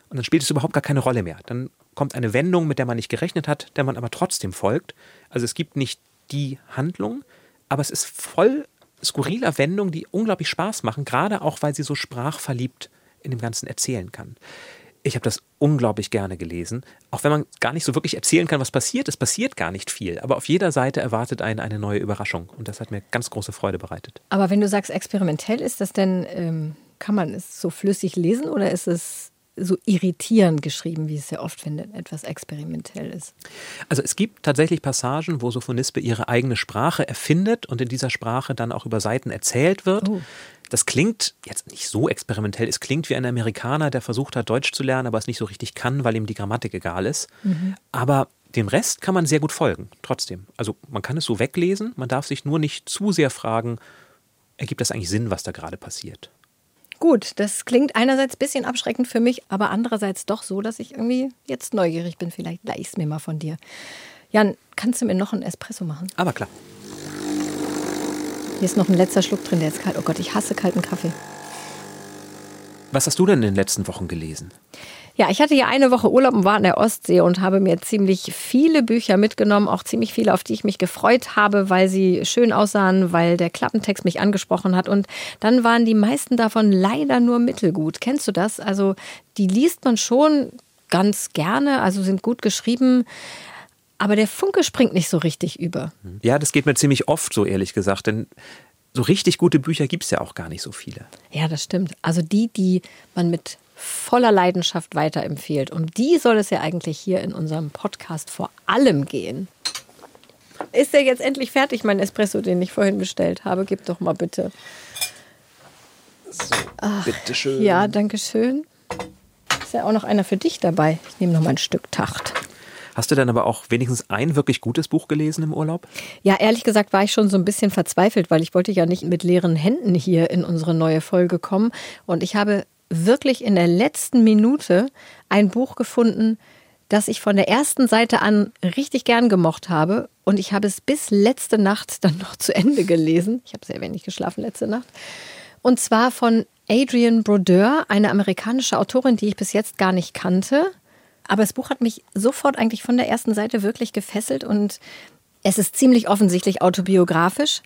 Speaker 2: Und dann spielt es überhaupt gar keine Rolle mehr. Dann kommt eine Wendung, mit der man nicht gerechnet hat, der man aber trotzdem folgt. Also es gibt nicht die Handlung, aber es ist voll skurriler Wendungen, die unglaublich Spaß machen, gerade auch, weil sie so sprachverliebt in dem Ganzen erzählen kann. Ich habe das unglaublich gerne gelesen, auch wenn man gar nicht so wirklich erzählen kann, was passiert. Es passiert gar nicht viel, aber auf jeder Seite erwartet einen eine neue Überraschung und das hat mir ganz große Freude bereitet.
Speaker 3: Aber wenn du sagst experimentell, ist das denn, ähm, kann man es so flüssig lesen oder ist es so irritierend geschrieben, wie es ja oft, wenn etwas experimentell ist.
Speaker 2: Also es gibt tatsächlich Passagen, wo Sophonispe ihre eigene Sprache erfindet und in dieser Sprache dann auch über Seiten erzählt wird. Oh. Das klingt jetzt nicht so experimentell. Es klingt wie ein Amerikaner, der versucht hat, Deutsch zu lernen, aber es nicht so richtig kann, weil ihm die Grammatik egal ist. Mhm. Aber dem Rest kann man sehr gut folgen, trotzdem. Also man kann es so weglesen, man darf sich nur nicht zu sehr fragen, ergibt das eigentlich Sinn, was da gerade passiert?
Speaker 3: Gut, das klingt einerseits ein bisschen abschreckend für mich, aber andererseits doch so, dass ich irgendwie jetzt neugierig bin. Vielleicht leih ich es mir mal von dir. Jan, kannst du mir noch einen Espresso machen?
Speaker 2: Aber klar.
Speaker 3: Hier ist noch ein letzter Schluck drin, der ist kalt. Oh Gott, ich hasse kalten Kaffee.
Speaker 2: Was hast du denn in den letzten Wochen gelesen?
Speaker 3: Ja, ich hatte ja eine Woche Urlaub und war an der Ostsee und habe mir ziemlich viele Bücher mitgenommen, auch ziemlich viele, auf die ich mich gefreut habe, weil sie schön aussahen, weil der Klappentext mich angesprochen hat. Und dann waren die meisten davon leider nur mittelgut. Kennst du das? Also die liest man schon ganz gerne, also sind gut geschrieben. Aber der Funke springt nicht so richtig über.
Speaker 2: Ja, das geht mir ziemlich oft so, ehrlich gesagt. Denn so richtig gute Bücher gibt es ja auch gar nicht so viele.
Speaker 3: Ja, das stimmt. Also die, die man mit voller Leidenschaft weiterempfiehlt. Um die soll es ja eigentlich hier in unserem Podcast vor allem gehen. Ist der jetzt endlich fertig, mein Espresso, den ich vorhin bestellt habe? Gib doch mal bitte.
Speaker 2: So, bitteschön.
Speaker 3: Ja, danke schön. Ist ja auch noch einer für dich dabei. Ich nehme noch mal ein Stück Tacht.
Speaker 2: Hast du dann aber auch wenigstens ein wirklich gutes Buch gelesen im Urlaub?
Speaker 3: Ja, ehrlich gesagt war ich schon so ein bisschen verzweifelt, weil ich wollte ja nicht mit leeren Händen hier in unsere neue Folge kommen. Und ich habe wirklich in der letzten Minute ein Buch gefunden, das ich von der ersten Seite an richtig gern gemocht habe. Und ich habe es bis letzte Nacht dann noch zu Ende gelesen. Ich habe sehr wenig geschlafen letzte Nacht. Und zwar von Adrienne Brodeur, eine amerikanische Autorin, die ich bis jetzt gar nicht kannte. Aber das Buch hat mich sofort eigentlich von der ersten Seite wirklich gefesselt und es ist ziemlich offensichtlich autobiografisch.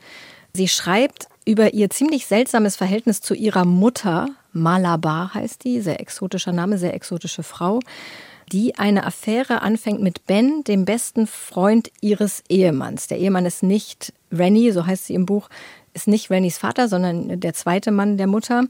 Speaker 3: Sie schreibt über ihr ziemlich seltsames Verhältnis zu ihrer Mutter, Malabar heißt die, sehr exotischer Name, sehr exotische Frau, die eine Affäre anfängt mit Ben, dem besten Freund ihres Ehemanns. Der Ehemann ist nicht Rennie, so heißt sie im Buch, ist nicht Rennies Vater, sondern der zweite Mann der Mutter.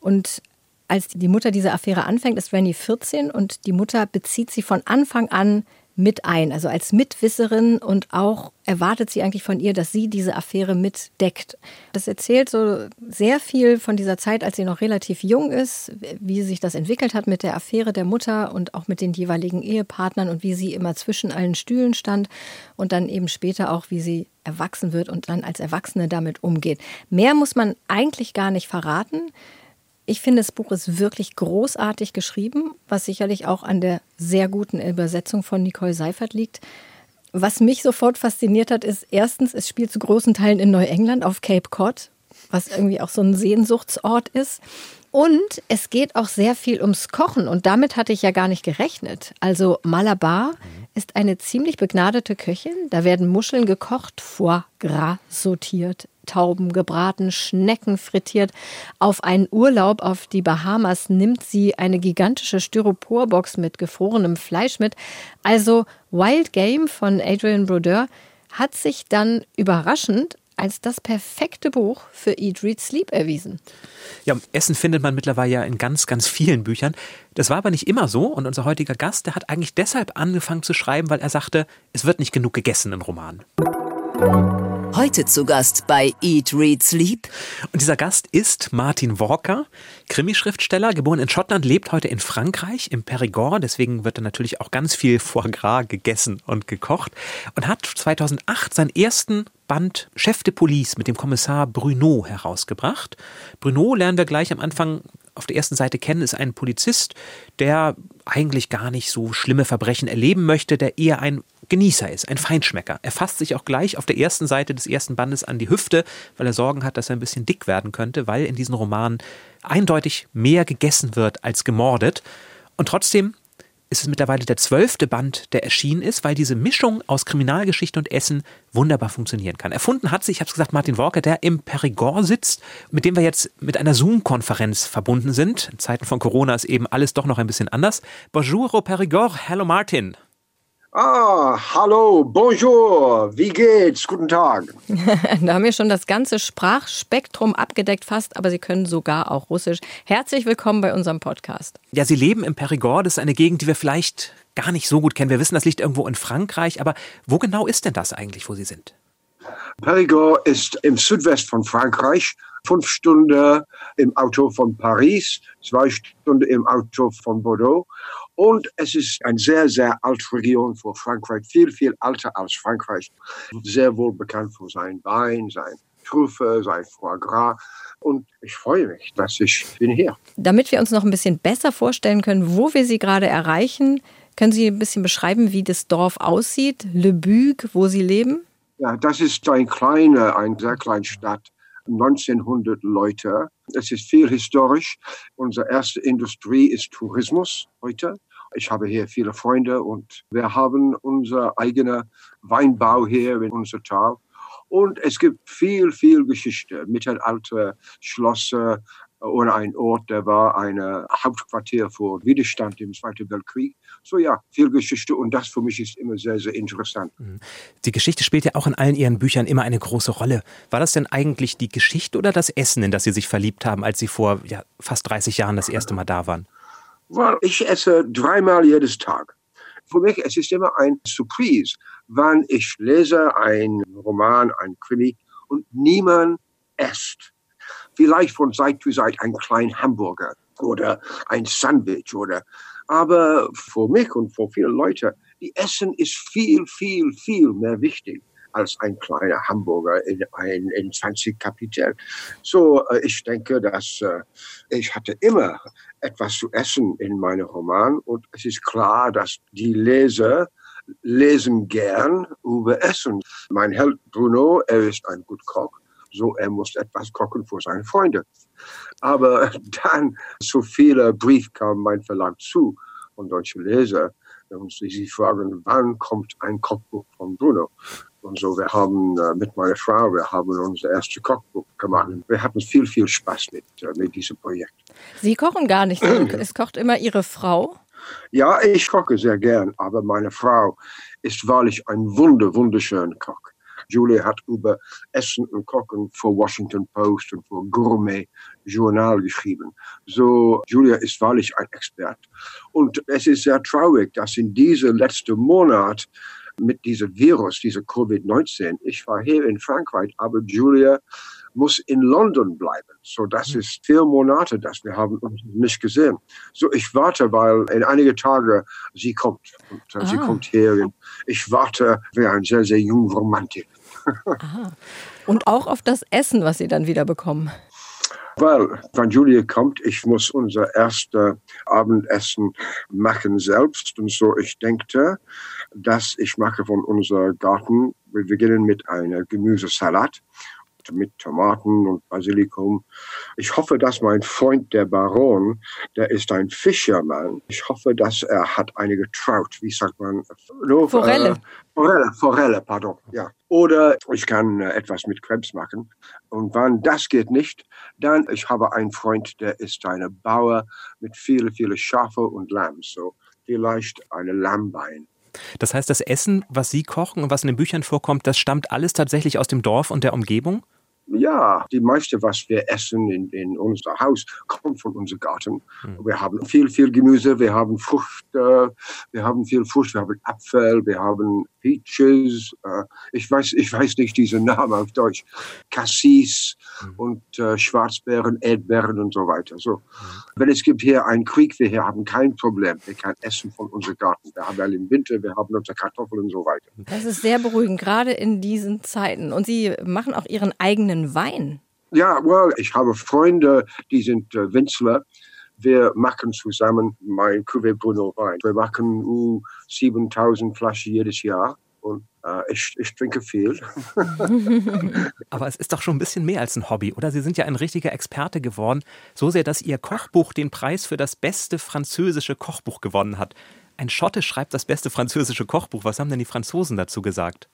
Speaker 3: Und als die Mutter diese Affäre anfängt, ist Rennie 14 und die Mutter bezieht sie von Anfang an mit ein, also als Mitwisserin und auch erwartet sie eigentlich von ihr, dass sie diese Affäre mitdeckt. Das erzählt so sehr viel von dieser Zeit, als sie noch relativ jung ist, wie sich das entwickelt hat mit der Affäre der Mutter und auch mit den jeweiligen Ehepartnern und wie sie immer zwischen allen Stühlen stand und dann eben später auch, wie sie erwachsen wird und dann als Erwachsene damit umgeht. Mehr muss man eigentlich gar nicht verraten. Ich finde, das Buch ist wirklich großartig geschrieben, was sicherlich auch an der sehr guten Übersetzung von Nicole Seifert liegt. Was mich sofort fasziniert hat, ist erstens, es spielt zu großen Teilen in Neuengland auf Cape Cod, was irgendwie auch so ein Sehnsuchtsort ist. Und es geht auch sehr viel ums Kochen und damit hatte ich ja gar nicht gerechnet. Also Malabar ist eine ziemlich begnadete Köchin. Da werden Muscheln gekocht, Foie Gras sortiert, Tauben gebraten, Schnecken frittiert. Auf einen Urlaub auf die Bahamas nimmt sie eine gigantische Styroporbox mit gefrorenem Fleisch mit. Also Wild Game von Adrian Brodeur hat sich dann überraschend als das perfekte Buch für Eat, Read, Sleep erwiesen.
Speaker 2: Ja, Essen findet man mittlerweile ja in ganz, ganz vielen Büchern. Das war aber nicht immer so und unser heutiger Gast, der hat eigentlich deshalb angefangen zu schreiben, weil er sagte, es wird nicht genug gegessen in Romanen.
Speaker 1: Heute zu Gast bei Eat, Read, Sleep.
Speaker 2: Und dieser Gast ist Martin Walker, Krimischriftsteller, geboren in Schottland, lebt heute in Frankreich, im Périgord. Deswegen wird er natürlich auch ganz viel Foie Gras gegessen und gekocht. Und hat 2008 seinen ersten Band Chef de Police mit dem Kommissar Bruno herausgebracht. Bruno lernen wir gleich am Anfang auf der ersten Seite kennen, ist ein Polizist, der eigentlich gar nicht so schlimme Verbrechen erleben möchte, der eher ein Genießer ist, ein Feinschmecker. Er fasst sich auch gleich auf der ersten Seite des ersten Bandes an die Hüfte, weil er Sorgen hat, dass er ein bisschen dick werden könnte, weil in diesen Romanen eindeutig mehr gegessen wird als gemordet. Und trotzdem ist es mittlerweile der zwölfte Band, der erschienen ist, weil diese Mischung aus Kriminalgeschichte und Essen wunderbar funktionieren kann. Erfunden hat sich, ich habe es gesagt, Martin Walker, der im Perigord sitzt, mit dem wir jetzt mit einer Zoom-Konferenz verbunden sind. In Zeiten von Corona ist eben alles doch noch ein bisschen anders. Bonjour au Perigord. Hello Martin.
Speaker 4: Ah, hallo, bonjour, wie geht's? Guten Tag. <laughs>
Speaker 3: da haben wir schon das ganze Sprachspektrum abgedeckt fast, aber Sie können sogar auch Russisch. Herzlich willkommen bei unserem Podcast.
Speaker 2: Ja, Sie leben im Perigord, das ist eine Gegend, die wir vielleicht gar nicht so gut kennen. Wir wissen, das liegt irgendwo in Frankreich, aber wo genau ist denn das eigentlich, wo Sie sind?
Speaker 4: Perigord ist im Südwest von Frankreich, fünf Stunden im Auto von Paris, zwei Stunden im Auto von Bordeaux und es ist eine sehr, sehr alte Region für Frankreich, viel, viel älter als Frankreich. Sehr wohl bekannt für sein Wein, sein Trüffel, sein Foie Gras. Und ich freue mich, dass ich bin hier.
Speaker 3: Damit wir uns noch ein bisschen besser vorstellen können, wo wir Sie gerade erreichen, können Sie ein bisschen beschreiben, wie das Dorf aussieht, Le Bugue, wo Sie leben?
Speaker 4: Ja, das ist eine kleine, eine sehr kleine Stadt 1900 Leute. Es ist viel historisch. Unsere erste Industrie ist Tourismus heute. Ich habe hier viele Freunde und wir haben unser eigener Weinbau hier in unser Tal. Und es gibt viel, viel Geschichte. Mittelalter Schlösser, oder ein Ort, der war ein Hauptquartier für Widerstand im Zweiten Weltkrieg. So ja, viel Geschichte und das für mich ist immer sehr, sehr interessant. Mhm.
Speaker 2: Die Geschichte spielt ja auch in allen Ihren Büchern immer eine große Rolle. War das denn eigentlich die Geschichte oder das Essen, in das Sie sich verliebt haben, als Sie vor ja, fast 30 Jahren das erste Mal da waren?
Speaker 4: Well, ich esse dreimal jedes Tag. Für mich es ist immer ein Surprise, wann ich lese einen Roman, ein Krimi und niemand esst vielleicht von Zeit zu Zeit ein kleinen Hamburger oder ein Sandwich oder aber für mich und für viele Leute, die Essen ist viel, viel, viel mehr wichtig als ein kleiner Hamburger in, ein, in 20 Kapitel. So, äh, ich denke, dass äh, ich hatte immer etwas zu essen in meinem Roman und es ist klar, dass die Leser lesen gern über Essen. Mein Held Bruno, er ist ein guter Koch so er muss etwas kochen für seine Freunde. Aber <laughs> dann so viele Briefe kamen mein Verlag zu von deutschen Lesern und sie fragen, wann kommt ein Kochbuch von Bruno? Und so, wir haben äh, mit meiner Frau, wir haben unser erstes Kochbuch gemacht. Wir hatten viel, viel Spaß mit, äh, mit diesem Projekt.
Speaker 3: Sie kochen gar nicht, <clears throat> es kocht immer Ihre Frau?
Speaker 4: Ja, ich koche sehr gern, aber meine Frau ist wahrlich ein wunder, wunderschöner Koch. Julia hat über Essen und Kochen für Washington Post und für Gourmet Journal geschrieben. So, Julia ist wahrlich ein Expert. Und es ist sehr traurig, dass in diesem letzten Monat mit diesem Virus, dieser Covid-19, ich war hier in Frankreich, aber Julia muss in London bleiben. So, das mhm. ist vier Monate, dass wir haben uns nicht gesehen. So, ich warte, weil in einige Tage sie kommt. Und äh, ah. sie kommt hier. Ich warte wie ein sehr, sehr junger Romantik.
Speaker 3: Aha. Und auch auf das Essen, was Sie dann wieder bekommen.
Speaker 4: Weil, wenn Julia kommt, ich muss unser erstes Abendessen machen selbst. Und so, ich denke, dass ich mache von unserem Garten, wir beginnen mit einer Gemüsesalat mit Tomaten und Basilikum. Ich hoffe, dass mein Freund, der Baron, der ist ein Fischermann. Ich hoffe, dass er hat einige Trout, wie sagt man?
Speaker 3: No, Forelle. Äh,
Speaker 4: Forelle, Forelle, pardon, ja. Oder ich kann äh, etwas mit Krebs machen. Und wenn das geht nicht, dann ich habe einen Freund, der ist ein Bauer mit vielen, vielen Schafe und Lamm. So vielleicht eine Lammbein.
Speaker 2: Das heißt, das Essen, was Sie kochen und was in den Büchern vorkommt, das stammt alles tatsächlich aus dem Dorf und der Umgebung?
Speaker 4: Ja, die meiste, was wir essen in, in unser Haus, kommt von unserem Garten. Mhm. Wir haben viel, viel Gemüse, wir haben Frucht, äh, wir haben viel Frucht, wir haben Apfel, wir haben Peaches, äh, ich weiß, ich weiß nicht diesen Namen auf Deutsch, Cassis mhm. und äh, Schwarzbeeren, Erdbeeren und so weiter. So, mhm. wenn es gibt hier einen Krieg, wir hier haben kein Problem, wir können essen von unserem Garten. Wir haben alle im Winter, wir haben unsere Kartoffeln und so weiter.
Speaker 3: Das ist sehr beruhigend, gerade in diesen Zeiten. Und Sie machen auch Ihren eigenen Wein.
Speaker 4: Ja, well, ich habe Freunde, die sind äh, Winzler wir machen zusammen mein Cuvée Bruno Wein. Wir machen uh, 7000 Flaschen jedes Jahr und äh, ich, ich trinke viel. <laughs>
Speaker 2: Aber es ist doch schon ein bisschen mehr als ein Hobby, oder? Sie sind ja ein richtiger Experte geworden. So sehr, dass Ihr Kochbuch den Preis für das beste französische Kochbuch gewonnen hat. ein Schotte schreibt das beste französische Kochbuch. Was haben denn die Franzosen dazu gesagt?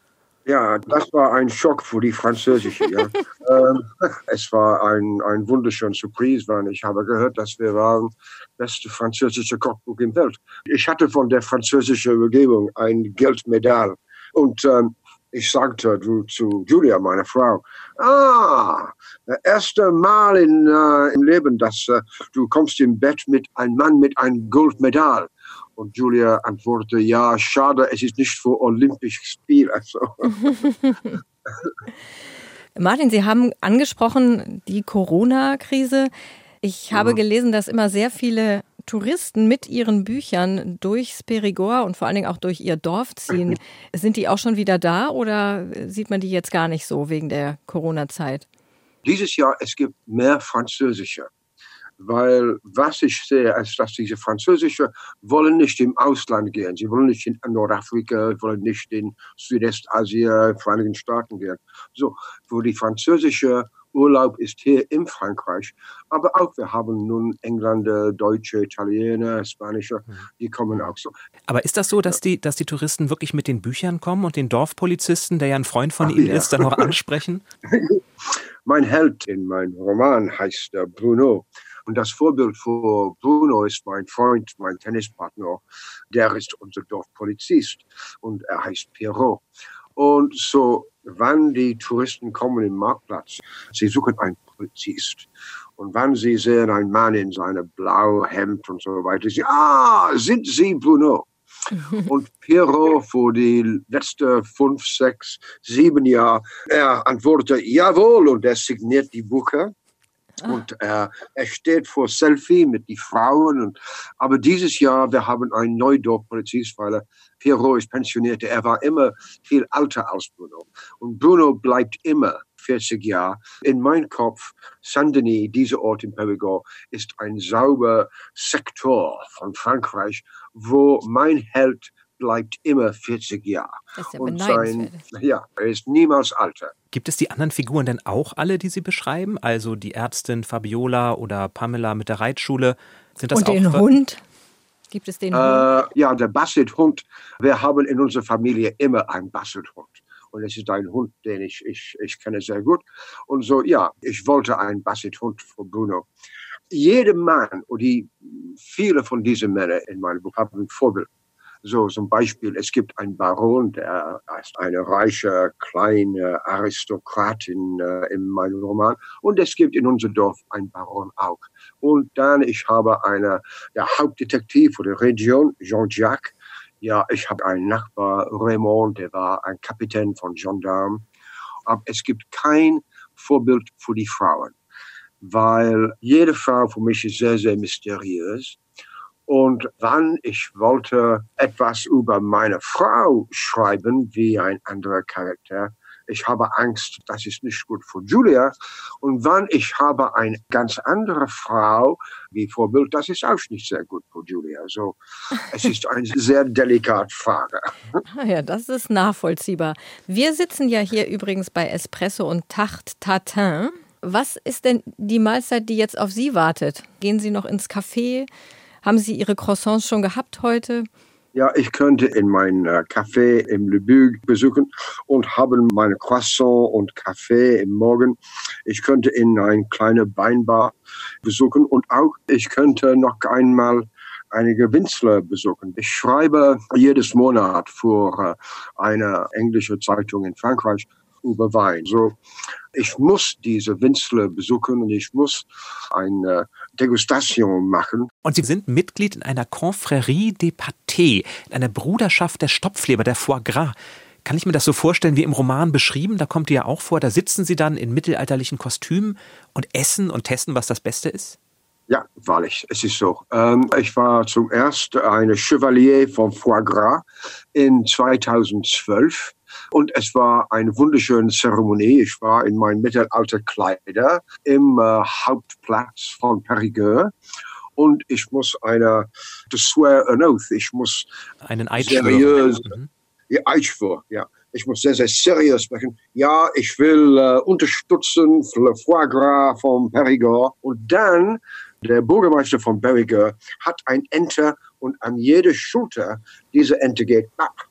Speaker 4: Ja, das war ein Schock für die Französische. Ja. <laughs> ähm, es war ein, ein wunderschöner Surprise, weil ich habe gehört, dass wir waren beste französische Kochbuch im Welt. Ich hatte von der französischen Umgebung ein Geldmedal und ähm, ich sagte zu Julia, meiner Frau, ah, das erste Mal in, äh, im Leben, dass äh, du kommst im Bett mit einem Mann mit einem Goldmedal. Und Julia antwortete, ja, schade, es ist nicht für Olympische Spiele. Also. <laughs>
Speaker 3: Martin, Sie haben angesprochen die Corona-Krise. Ich habe gelesen, dass immer sehr viele Touristen mit ihren Büchern durchs Perigord und vor allen Dingen auch durch ihr Dorf ziehen. <laughs> Sind die auch schon wieder da oder sieht man die jetzt gar nicht so wegen der Corona-Zeit?
Speaker 4: Dieses Jahr, es gibt mehr Französische weil was ich sehe, ist, dass diese Französische wollen nicht im Ausland gehen. Sie wollen nicht in Nordafrika, wollen nicht in Südostasien, Vereinigten Staaten gehen. So, wo die französische Urlaub ist hier in Frankreich. Aber auch wir haben nun Engländer, Deutsche, Italiener, Spanische, mhm. die kommen auch so.
Speaker 2: Aber ist das so, dass die, dass die Touristen wirklich mit den Büchern kommen und den Dorfpolizisten, der ja ein Freund von Ach, Ihnen ja. ist, dann noch ansprechen? <laughs>
Speaker 4: mein Held in meinem Roman heißt Bruno. Und das Vorbild für Bruno ist mein Freund, mein Tennispartner. Der ist unser Dorfpolizist und er heißt Pierrot. Und so, wenn die Touristen kommen im Marktplatz, sie suchen einen Polizist. Und wenn sie sehen einen Mann in seinem blauen Hemd und so weiter, sie, ah, sind Sie Bruno? <laughs> Und Pierrot für die letzten fünf, sechs, sieben Jahre, er antwortete, jawohl, und er signiert die Bücher. Ah. Und äh, er steht vor Selfie mit den Frauen. Und, aber dieses Jahr, wir haben einen Neudorf-Polizist, weil Pierrot ist pensioniert. Er war immer viel älter als Bruno. Und Bruno bleibt immer 40 Jahre. In meinem Kopf, Saint-Denis, dieser Ort in Perigord, ist ein sauber Sektor von Frankreich, wo mein Held bleibt immer 40 Jahre.
Speaker 3: Das ist ja und sein,
Speaker 4: ja, er ist niemals alter.
Speaker 2: Gibt es die anderen Figuren denn auch alle, die Sie beschreiben? Also die Ärztin Fabiola oder Pamela mit der Reitschule?
Speaker 3: Sind das und auch den Hund? Gibt es den
Speaker 4: äh, Hund? Ja, der Basset-Hund. Wir haben in unserer Familie immer einen Basset-Hund. Und es ist ein Hund, den ich, ich, ich kenne sehr gut. Und so, ja, ich wollte einen Basset-Hund für Bruno. Jeder Mann, und die, viele von diesen Männern in meinem Buch haben ein Vorbild so zum Beispiel, es gibt einen Baron, der ist eine reiche, kleine Aristokratin äh, in meinem Roman. Und es gibt in unserem Dorf einen Baron auch. Und dann, ich habe eine, der Hauptdetektiv für die Region, Jean-Jacques. Ja, ich habe einen Nachbar, Raymond, der war ein Kapitän von Gendarme. Aber es gibt kein Vorbild für die Frauen, weil jede Frau für mich ist sehr, sehr mysteriös. Und wann ich wollte etwas über meine Frau schreiben, wie ein anderer Charakter, ich habe Angst, das ist nicht gut für Julia. Und wann ich habe eine ganz andere Frau wie Vorbild, das ist auch nicht sehr gut für Julia. Also es ist eine sehr delikate Frage.
Speaker 3: Ah ja, das ist nachvollziehbar. Wir sitzen ja hier übrigens bei Espresso und Tarte Tatin. Was ist denn die Mahlzeit, die jetzt auf Sie wartet? Gehen Sie noch ins Café? Haben Sie Ihre Croissants schon gehabt heute?
Speaker 4: Ja, ich könnte in mein äh, Café im Le Bug besuchen und haben meine Croissant und Kaffee im Morgen. Ich könnte in ein kleine Weinbar besuchen und auch ich könnte noch einmal einige Winzler besuchen. Ich schreibe jedes Monat für äh, eine englische Zeitung in Frankreich über Wein. So, ich muss diese Winzler besuchen und ich muss eine Degustation machen.
Speaker 2: Und Sie sind Mitglied in einer Confrérie des Pâtés, in einer Bruderschaft der Stopfleber, der Foie Gras. Kann ich mir das so vorstellen, wie im Roman beschrieben? Da kommt die ja auch vor, da sitzen Sie dann in mittelalterlichen Kostümen und essen und testen, was das Beste ist?
Speaker 4: Ja, wahrlich, es ist so. Ähm, ich war zum ersten eine Chevalier von Foie Gras in 2012 und es war eine wunderschöne Zeremonie. Ich war in meinen Mittelalterkleider im äh, Hauptplatz von Perigueux und ich muss eine to swear an oath. Ich muss
Speaker 2: einen Eid seriös,
Speaker 4: mhm. ja, Eidschwur, ja. Ich muss sehr, sehr seriös sprechen. Ja, ich will äh, unterstützen Le Foie Gras von Perigord. Und dann der Bürgermeister von Perigueux hat ein Ente und an jeder Schulter diese Ente geht, bap.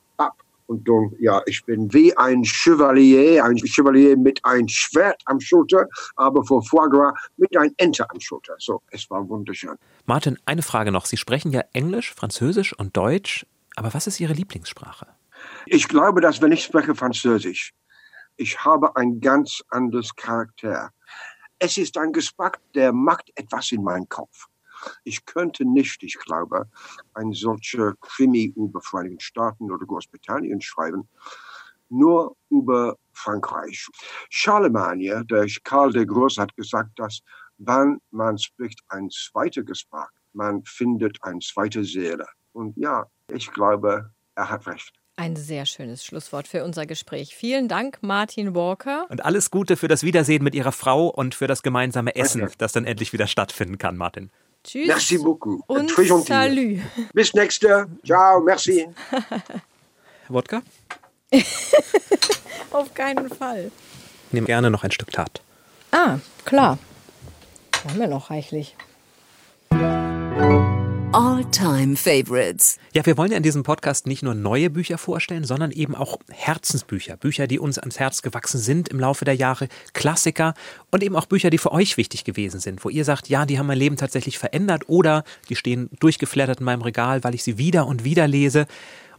Speaker 4: Und dann, ja, ich bin wie ein Chevalier, ein Chevalier mit einem Schwert am Schulter, aber vor Foie Gras mit einem Ente am Schulter. So, es war wunderschön.
Speaker 2: Martin, eine Frage noch. Sie sprechen ja Englisch, Französisch und Deutsch, aber was ist Ihre Lieblingssprache?
Speaker 4: Ich glaube, dass wenn ich spreche Französisch, ich habe ein ganz anderes Charakter. Es ist ein Geschmack, der macht etwas in meinen Kopf. Ich könnte nicht, ich glaube, ein solcher Krimi über Vereinigten Staaten oder Großbritannien schreiben, nur über Frankreich. Charlemagne, der Karl der Große, hat gesagt, dass wenn man spricht ein zweiter Geschmack, man findet eine zweite Seele. Und ja, ich glaube, er hat recht.
Speaker 3: Ein sehr schönes Schlusswort für unser Gespräch. Vielen Dank, Martin Walker.
Speaker 2: Und alles Gute für das Wiedersehen mit Ihrer Frau und für das gemeinsame Essen, das dann endlich wieder stattfinden kann, Martin.
Speaker 3: Tschüss.
Speaker 4: Merci beaucoup.
Speaker 3: Und
Speaker 4: Très gentil.
Speaker 3: Salü.
Speaker 4: Bis nächste. Ciao, merci. <laughs>
Speaker 2: Wodka? <laughs>
Speaker 3: Auf keinen Fall.
Speaker 2: Ich nehme gerne noch ein Stück Tat.
Speaker 3: Ah, klar. Haben wir noch reichlich.
Speaker 1: All-Time Favorites.
Speaker 2: Ja, wir wollen ja in diesem Podcast nicht nur neue Bücher vorstellen, sondern eben auch Herzensbücher. Bücher, die uns ans Herz gewachsen sind im Laufe der Jahre, Klassiker und eben auch Bücher, die für euch wichtig gewesen sind, wo ihr sagt, ja, die haben mein Leben tatsächlich verändert oder die stehen durchgeflattert in meinem Regal, weil ich sie wieder und wieder lese.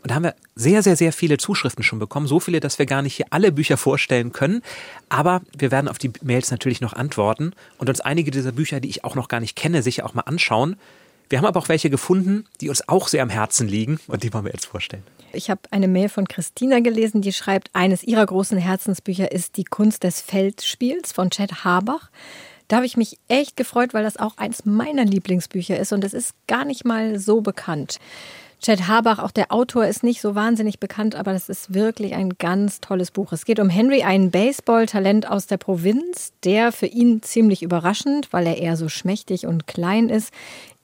Speaker 2: Und da haben wir sehr, sehr, sehr viele Zuschriften schon bekommen. So viele, dass wir gar nicht hier alle Bücher vorstellen können. Aber wir werden auf die Mails natürlich noch antworten und uns einige dieser Bücher, die ich auch noch gar nicht kenne, sicher auch mal anschauen. Wir haben aber auch welche gefunden, die uns auch sehr am Herzen liegen und die wollen wir jetzt vorstellen.
Speaker 3: Ich habe eine Mail von Christina gelesen, die schreibt, eines ihrer großen Herzensbücher ist Die Kunst des Feldspiels von Chet Habach. Da habe ich mich echt gefreut, weil das auch eines meiner Lieblingsbücher ist und es ist gar nicht mal so bekannt. Chet Habach, auch der Autor, ist nicht so wahnsinnig bekannt, aber das ist wirklich ein ganz tolles Buch. Es geht um Henry, ein Baseball-Talent aus der Provinz, der für ihn ziemlich überraschend, weil er eher so schmächtig und klein ist,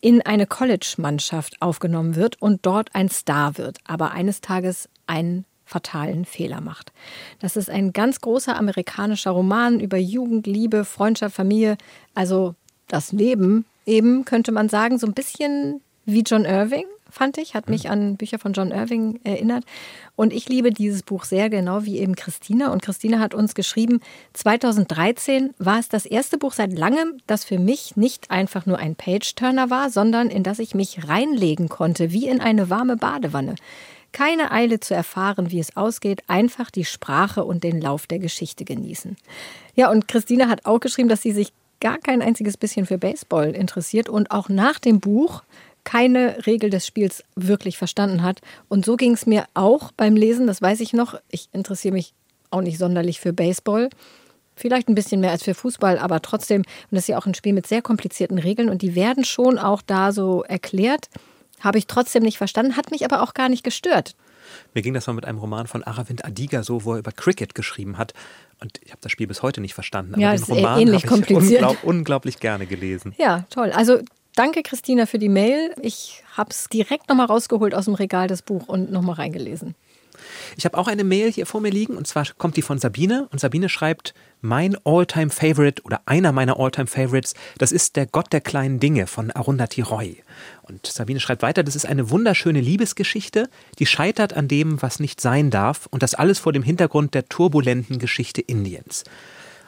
Speaker 3: in eine College-Mannschaft aufgenommen wird und dort ein Star wird, aber eines Tages einen fatalen Fehler macht. Das ist ein ganz großer amerikanischer Roman über Jugend, Liebe, Freundschaft, Familie, also das Leben eben, könnte man sagen, so ein bisschen wie John Irving, fand ich, hat mich an Bücher von John Irving erinnert. Und ich liebe dieses Buch sehr, genau wie eben Christina. Und Christina hat uns geschrieben, 2013 war es das erste Buch seit langem, das für mich nicht einfach nur ein Page-Turner war, sondern in das ich mich reinlegen konnte, wie in eine warme Badewanne. Keine Eile zu erfahren, wie es ausgeht, einfach die Sprache und den Lauf der Geschichte genießen. Ja, und Christina hat auch geschrieben, dass sie sich gar kein einziges bisschen für Baseball interessiert und auch nach dem Buch keine Regel des Spiels wirklich verstanden hat. Und so ging es mir auch beim Lesen, das weiß ich noch. Ich interessiere mich auch nicht sonderlich für Baseball. Vielleicht ein bisschen mehr als für Fußball, aber trotzdem, und das ist ja auch ein Spiel mit sehr komplizierten Regeln und die werden schon auch da so erklärt. Habe ich trotzdem nicht verstanden, hat mich aber auch gar nicht gestört.
Speaker 2: Mir ging das mal mit einem Roman von Aravind Adiga so, wo er über Cricket geschrieben hat. Und ich habe das Spiel bis heute nicht verstanden. Aber
Speaker 3: Ja,
Speaker 2: den Roman
Speaker 3: ähnlich
Speaker 2: habe ich
Speaker 3: kompliziert.
Speaker 2: unglaub, unglaublich gerne gelesen.
Speaker 3: Ja, toll. Also danke, Christina, für die Mail. Ich habe es direkt nochmal rausgeholt aus dem Regal, das Buch, und nochmal reingelesen.
Speaker 2: Ich habe auch eine Mail hier vor mir liegen und zwar kommt die von Sabine und Sabine schreibt, mein Alltime Favorite oder einer meiner Alltime Favorites, das ist der Gott der kleinen Dinge von Arundhati Roy. Und Sabine schreibt weiter, das ist eine wunderschöne Liebesgeschichte, die scheitert an dem, was nicht sein darf und das alles vor dem Hintergrund der turbulenten Geschichte Indiens.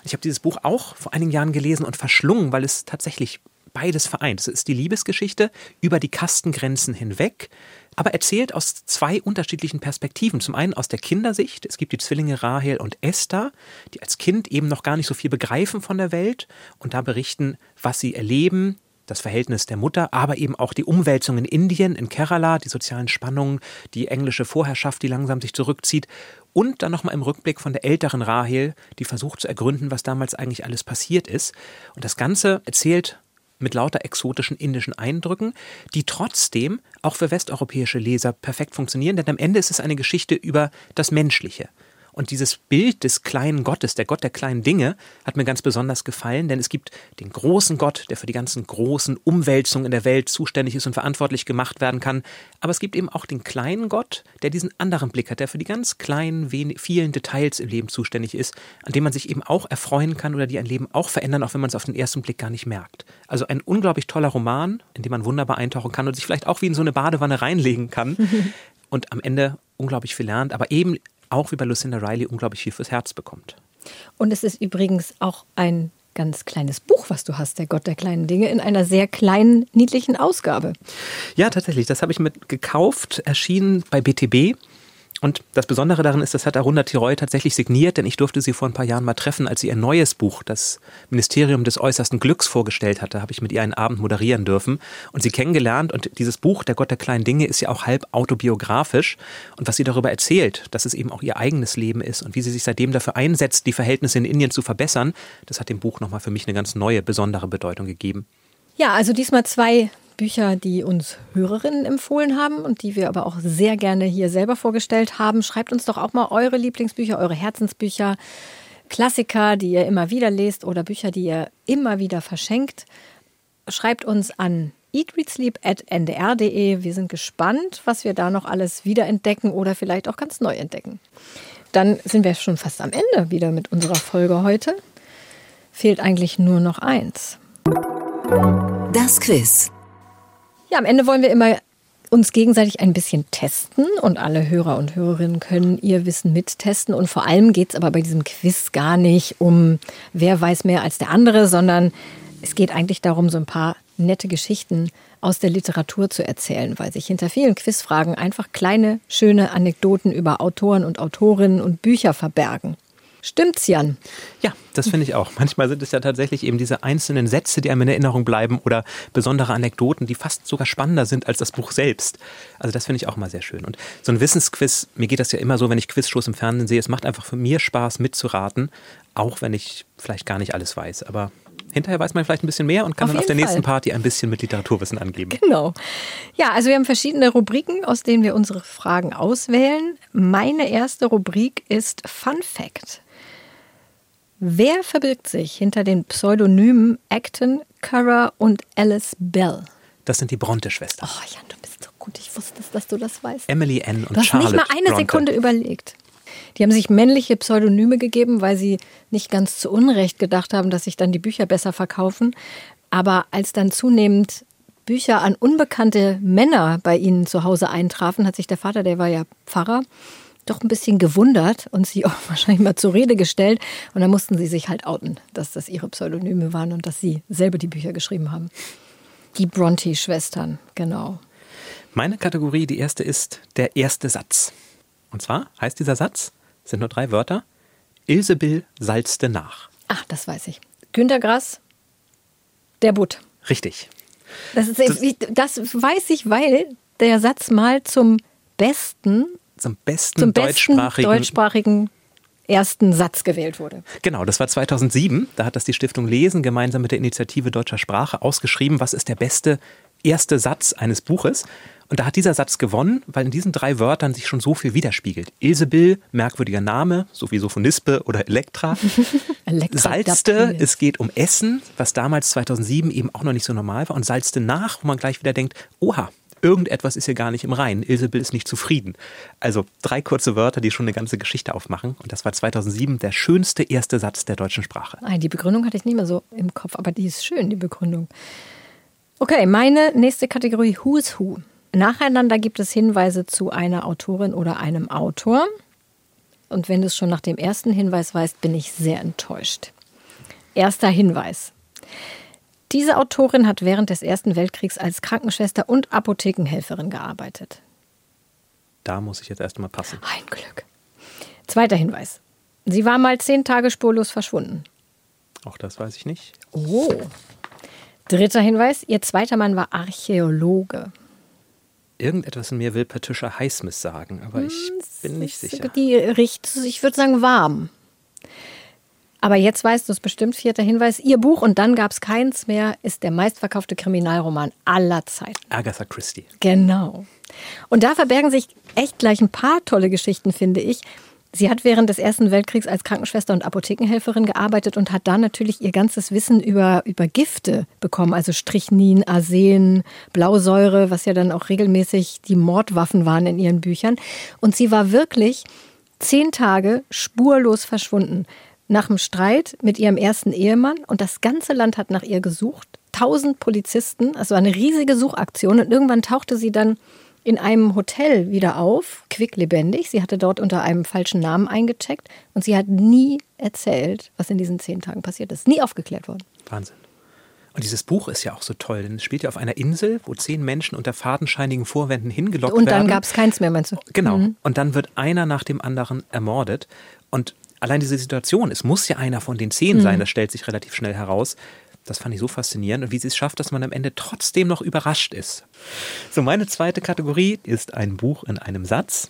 Speaker 2: Ich habe dieses Buch auch vor einigen Jahren gelesen und verschlungen, weil es tatsächlich beides vereint. Es ist die Liebesgeschichte über die Kastengrenzen hinweg, aber erzählt aus zwei unterschiedlichen Perspektiven. Zum einen aus der Kindersicht. Es gibt die Zwillinge Rahel und Esther, die als Kind eben noch gar nicht so viel begreifen von der Welt und da berichten, was sie erleben, das Verhältnis der Mutter, aber eben auch die Umwälzung in Indien, in Kerala, die sozialen Spannungen, die englische Vorherrschaft, die langsam sich zurückzieht. Und dann nochmal im Rückblick von der älteren Rahel, die versucht zu ergründen, was damals eigentlich alles passiert ist. Und das Ganze erzählt mit lauter exotischen indischen Eindrücken, die trotzdem auch für westeuropäische Leser perfekt funktionieren, denn am Ende ist es eine Geschichte über das Menschliche. Und dieses Bild des kleinen Gottes, der Gott der kleinen Dinge, hat mir ganz besonders gefallen, denn es gibt den großen Gott, der für die ganzen großen Umwälzungen in der Welt zuständig ist und verantwortlich gemacht werden kann. Aber es gibt eben auch den kleinen Gott, der diesen anderen Blick hat, der für die ganz kleinen, vielen Details im Leben zuständig ist, an dem man sich eben auch erfreuen kann oder die ein Leben auch verändern, auch wenn man es auf den ersten Blick gar nicht merkt. Also ein unglaublich toller Roman, in dem man wunderbar eintauchen kann und sich vielleicht auch wie in so eine Badewanne reinlegen kann <laughs> und am Ende unglaublich viel lernt, aber eben auch wie bei Lucinda Riley unglaublich viel fürs Herz bekommt.
Speaker 3: Und es ist übrigens auch ein ganz kleines Buch, was du hast, der Gott der kleinen Dinge, in einer sehr kleinen, niedlichen Ausgabe.
Speaker 2: Ja, tatsächlich. Das habe ich mit gekauft, erschienen bei BTB. Und das Besondere daran ist, das hat Arunda Tiroi tatsächlich signiert, denn ich durfte sie vor ein paar Jahren mal treffen, als sie ihr neues Buch, das Ministerium des äußersten Glücks, vorgestellt hatte, habe ich mit ihr einen Abend moderieren dürfen und sie kennengelernt. Und dieses Buch, Der Gott der kleinen Dinge, ist ja auch halb autobiografisch. Und was sie darüber erzählt, dass es eben auch ihr eigenes Leben ist und wie sie sich seitdem dafür einsetzt, die Verhältnisse in Indien zu verbessern, das hat dem Buch nochmal für mich eine ganz neue, besondere Bedeutung gegeben.
Speaker 3: Ja, also diesmal zwei Bücher, die uns Hörerinnen empfohlen haben und die wir aber auch sehr gerne hier selber vorgestellt haben. Schreibt uns doch auch mal eure Lieblingsbücher, eure Herzensbücher, Klassiker, die ihr immer wieder lest oder Bücher, die ihr immer wieder verschenkt. Schreibt uns an eatreadsleep.ndr.de. Wir sind gespannt, was wir da noch alles wiederentdecken oder vielleicht auch ganz neu entdecken. Dann sind wir schon fast am Ende wieder mit unserer Folge heute. Fehlt eigentlich nur noch eins.
Speaker 1: Das Quiz.
Speaker 3: Ja, am Ende wollen wir immer uns gegenseitig ein bisschen testen und alle Hörer und Hörerinnen können ihr Wissen mittesten. Und vor allem geht es aber bei diesem Quiz gar nicht um, wer weiß mehr als der andere, sondern es geht eigentlich darum, so ein paar nette Geschichten aus der Literatur zu erzählen, weil sich hinter vielen Quizfragen einfach kleine, schöne Anekdoten über Autoren und Autorinnen und Bücher verbergen. Stimmt's, Jan?
Speaker 2: Ja, das finde ich auch. Manchmal sind es ja tatsächlich eben diese einzelnen Sätze, die einem in Erinnerung bleiben oder besondere Anekdoten, die fast sogar spannender sind als das Buch selbst. Also das finde ich auch mal sehr schön. Und so ein Wissensquiz, mir geht das ja immer so, wenn ich Quizshows im Fernsehen sehe, es macht einfach für mir Spaß mitzuraten, auch wenn ich vielleicht gar nicht alles weiß. Aber hinterher weiß man vielleicht ein bisschen mehr und kann auf dann auf der Fall. nächsten Party ein bisschen mit Literaturwissen angeben.
Speaker 3: Genau. Ja, also wir haben verschiedene Rubriken, aus denen wir unsere Fragen auswählen. Meine erste Rubrik ist Fun Fact. Wer verbirgt sich hinter den Pseudonymen Acton, Currer und Alice Bell?
Speaker 2: Das sind die Bronte-Schwestern.
Speaker 3: Oh, Jan, du bist so gut. Ich wusste, dass du das weißt.
Speaker 2: Emily N. und
Speaker 3: du hast
Speaker 2: Charlotte
Speaker 3: nicht mal eine
Speaker 2: Bronte.
Speaker 3: Sekunde überlegt. Die haben sich männliche Pseudonyme gegeben, weil sie nicht ganz zu Unrecht gedacht haben, dass sich dann die Bücher besser verkaufen. Aber als dann zunehmend Bücher an unbekannte Männer bei ihnen zu Hause eintrafen, hat sich der Vater, der war ja Pfarrer, doch ein bisschen gewundert und sie <laughs> auch wahrscheinlich mal zur Rede gestellt. Und dann mussten sie sich halt outen, dass das ihre Pseudonyme waren und dass sie selber die Bücher geschrieben haben. Die Bronte-Schwestern, genau.
Speaker 2: Meine Kategorie, die erste ist der erste Satz. Und zwar heißt dieser Satz, sind nur drei Wörter, Ilsebill salzte nach.
Speaker 3: Ach, das weiß ich. Günter Grass, der Butt.
Speaker 2: Richtig.
Speaker 3: Das, ist, das, das weiß ich, weil der Satz mal zum besten
Speaker 2: zum besten, zum besten deutschsprachigen,
Speaker 3: deutschsprachigen ersten Satz gewählt wurde.
Speaker 2: Genau, das war 2007. Da hat das die Stiftung Lesen gemeinsam mit der Initiative Deutscher Sprache ausgeschrieben, was ist der beste erste Satz eines Buches. Und da hat dieser Satz gewonnen, weil in diesen drei Wörtern sich schon so viel widerspiegelt. Ilsebill, merkwürdiger Name, so wie Sophonispe oder Elektra. <laughs> Elektra Salzte, es geht um Essen, was damals 2007 eben auch noch nicht so normal war. Und salzte nach, wo man gleich wieder denkt, oha, irgendetwas ist hier gar nicht im Reinen. Ilsebill ist nicht zufrieden. Also drei kurze Wörter, die schon eine ganze Geschichte aufmachen. Und das war 2007 der schönste erste Satz der deutschen Sprache.
Speaker 3: Die Begründung hatte ich nicht mehr so im Kopf, aber die ist schön, die Begründung. Okay, meine nächste Kategorie Who's Who. Nacheinander gibt es Hinweise zu einer Autorin oder einem Autor. Und wenn du es schon nach dem ersten Hinweis weißt, bin ich sehr enttäuscht. Erster Hinweis. Diese Autorin hat während des Ersten Weltkriegs als Krankenschwester und Apothekenhelferin gearbeitet.
Speaker 2: Da muss ich jetzt erstmal passen.
Speaker 3: Ein Glück. Zweiter Hinweis. Sie war mal zehn Tage spurlos verschwunden.
Speaker 2: Auch das weiß ich nicht.
Speaker 3: Oh. Dritter Hinweis. Ihr zweiter Mann war Archäologe.
Speaker 2: Irgendetwas in mir will Patricia Highsmith sagen, aber ich hm, bin nicht sicher.
Speaker 3: Die riecht, ich würde sagen, warm. Aber jetzt weißt du es bestimmt, vierter Hinweis. Ihr Buch und dann gab es keins mehr, ist der meistverkaufte Kriminalroman aller Zeiten.
Speaker 2: Agatha Christie.
Speaker 3: Genau. Und da verbergen sich echt gleich ein paar tolle Geschichten, finde ich. Sie hat während des Ersten Weltkriegs als Krankenschwester und Apothekenhelferin gearbeitet und hat da natürlich ihr ganzes Wissen über, über Gifte bekommen, also Strychnin, Arsen, Blausäure, was ja dann auch regelmäßig die Mordwaffen waren in ihren Büchern. Und sie war wirklich zehn Tage spurlos verschwunden. Nach dem Streit mit ihrem ersten Ehemann und das ganze Land hat nach ihr gesucht. Tausend Polizisten, also eine riesige Suchaktion. Und irgendwann tauchte sie dann in einem Hotel wieder auf, quicklebendig. Sie hatte dort unter einem falschen Namen eingecheckt und sie hat nie erzählt, was in diesen zehn Tagen passiert ist. Nie aufgeklärt worden.
Speaker 2: Wahnsinn. Und dieses Buch ist ja auch so toll, denn es spielt ja auf einer Insel, wo zehn Menschen unter fadenscheinigen Vorwänden hingelockt werden.
Speaker 3: Und dann gab es keins mehr, meinst du?
Speaker 2: Genau. Mhm. Und dann wird einer nach dem anderen ermordet. Und allein diese Situation, es muss ja einer von den zehn mhm. sein, das stellt sich relativ schnell heraus. Das fand ich so faszinierend und wie sie es schafft, dass man am Ende trotzdem noch überrascht ist. So, meine zweite Kategorie ist ein Buch in einem Satz.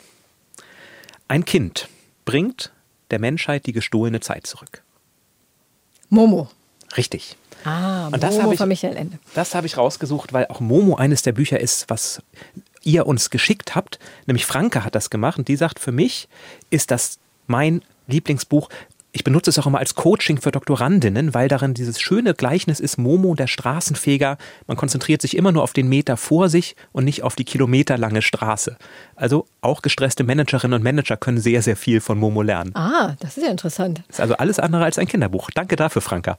Speaker 2: Ein Kind bringt der Menschheit die gestohlene Zeit zurück.
Speaker 3: Momo.
Speaker 2: Richtig.
Speaker 3: Ah, und das Momo ich, von Michael Ende.
Speaker 2: Das habe ich rausgesucht, weil auch Momo eines der Bücher ist, was ihr uns geschickt habt. Nämlich Franke hat das gemacht und die sagt, für mich ist das mein Lieblingsbuch ich benutze es auch immer als Coaching für Doktorandinnen, weil darin dieses schöne Gleichnis ist, Momo, der Straßenfeger. Man konzentriert sich immer nur auf den Meter vor sich und nicht auf die kilometerlange Straße. Also auch gestresste Managerinnen und Manager können sehr, sehr viel von Momo lernen.
Speaker 3: Ah, das ist ja interessant.
Speaker 2: Das ist also alles andere als ein Kinderbuch. Danke dafür, Franka.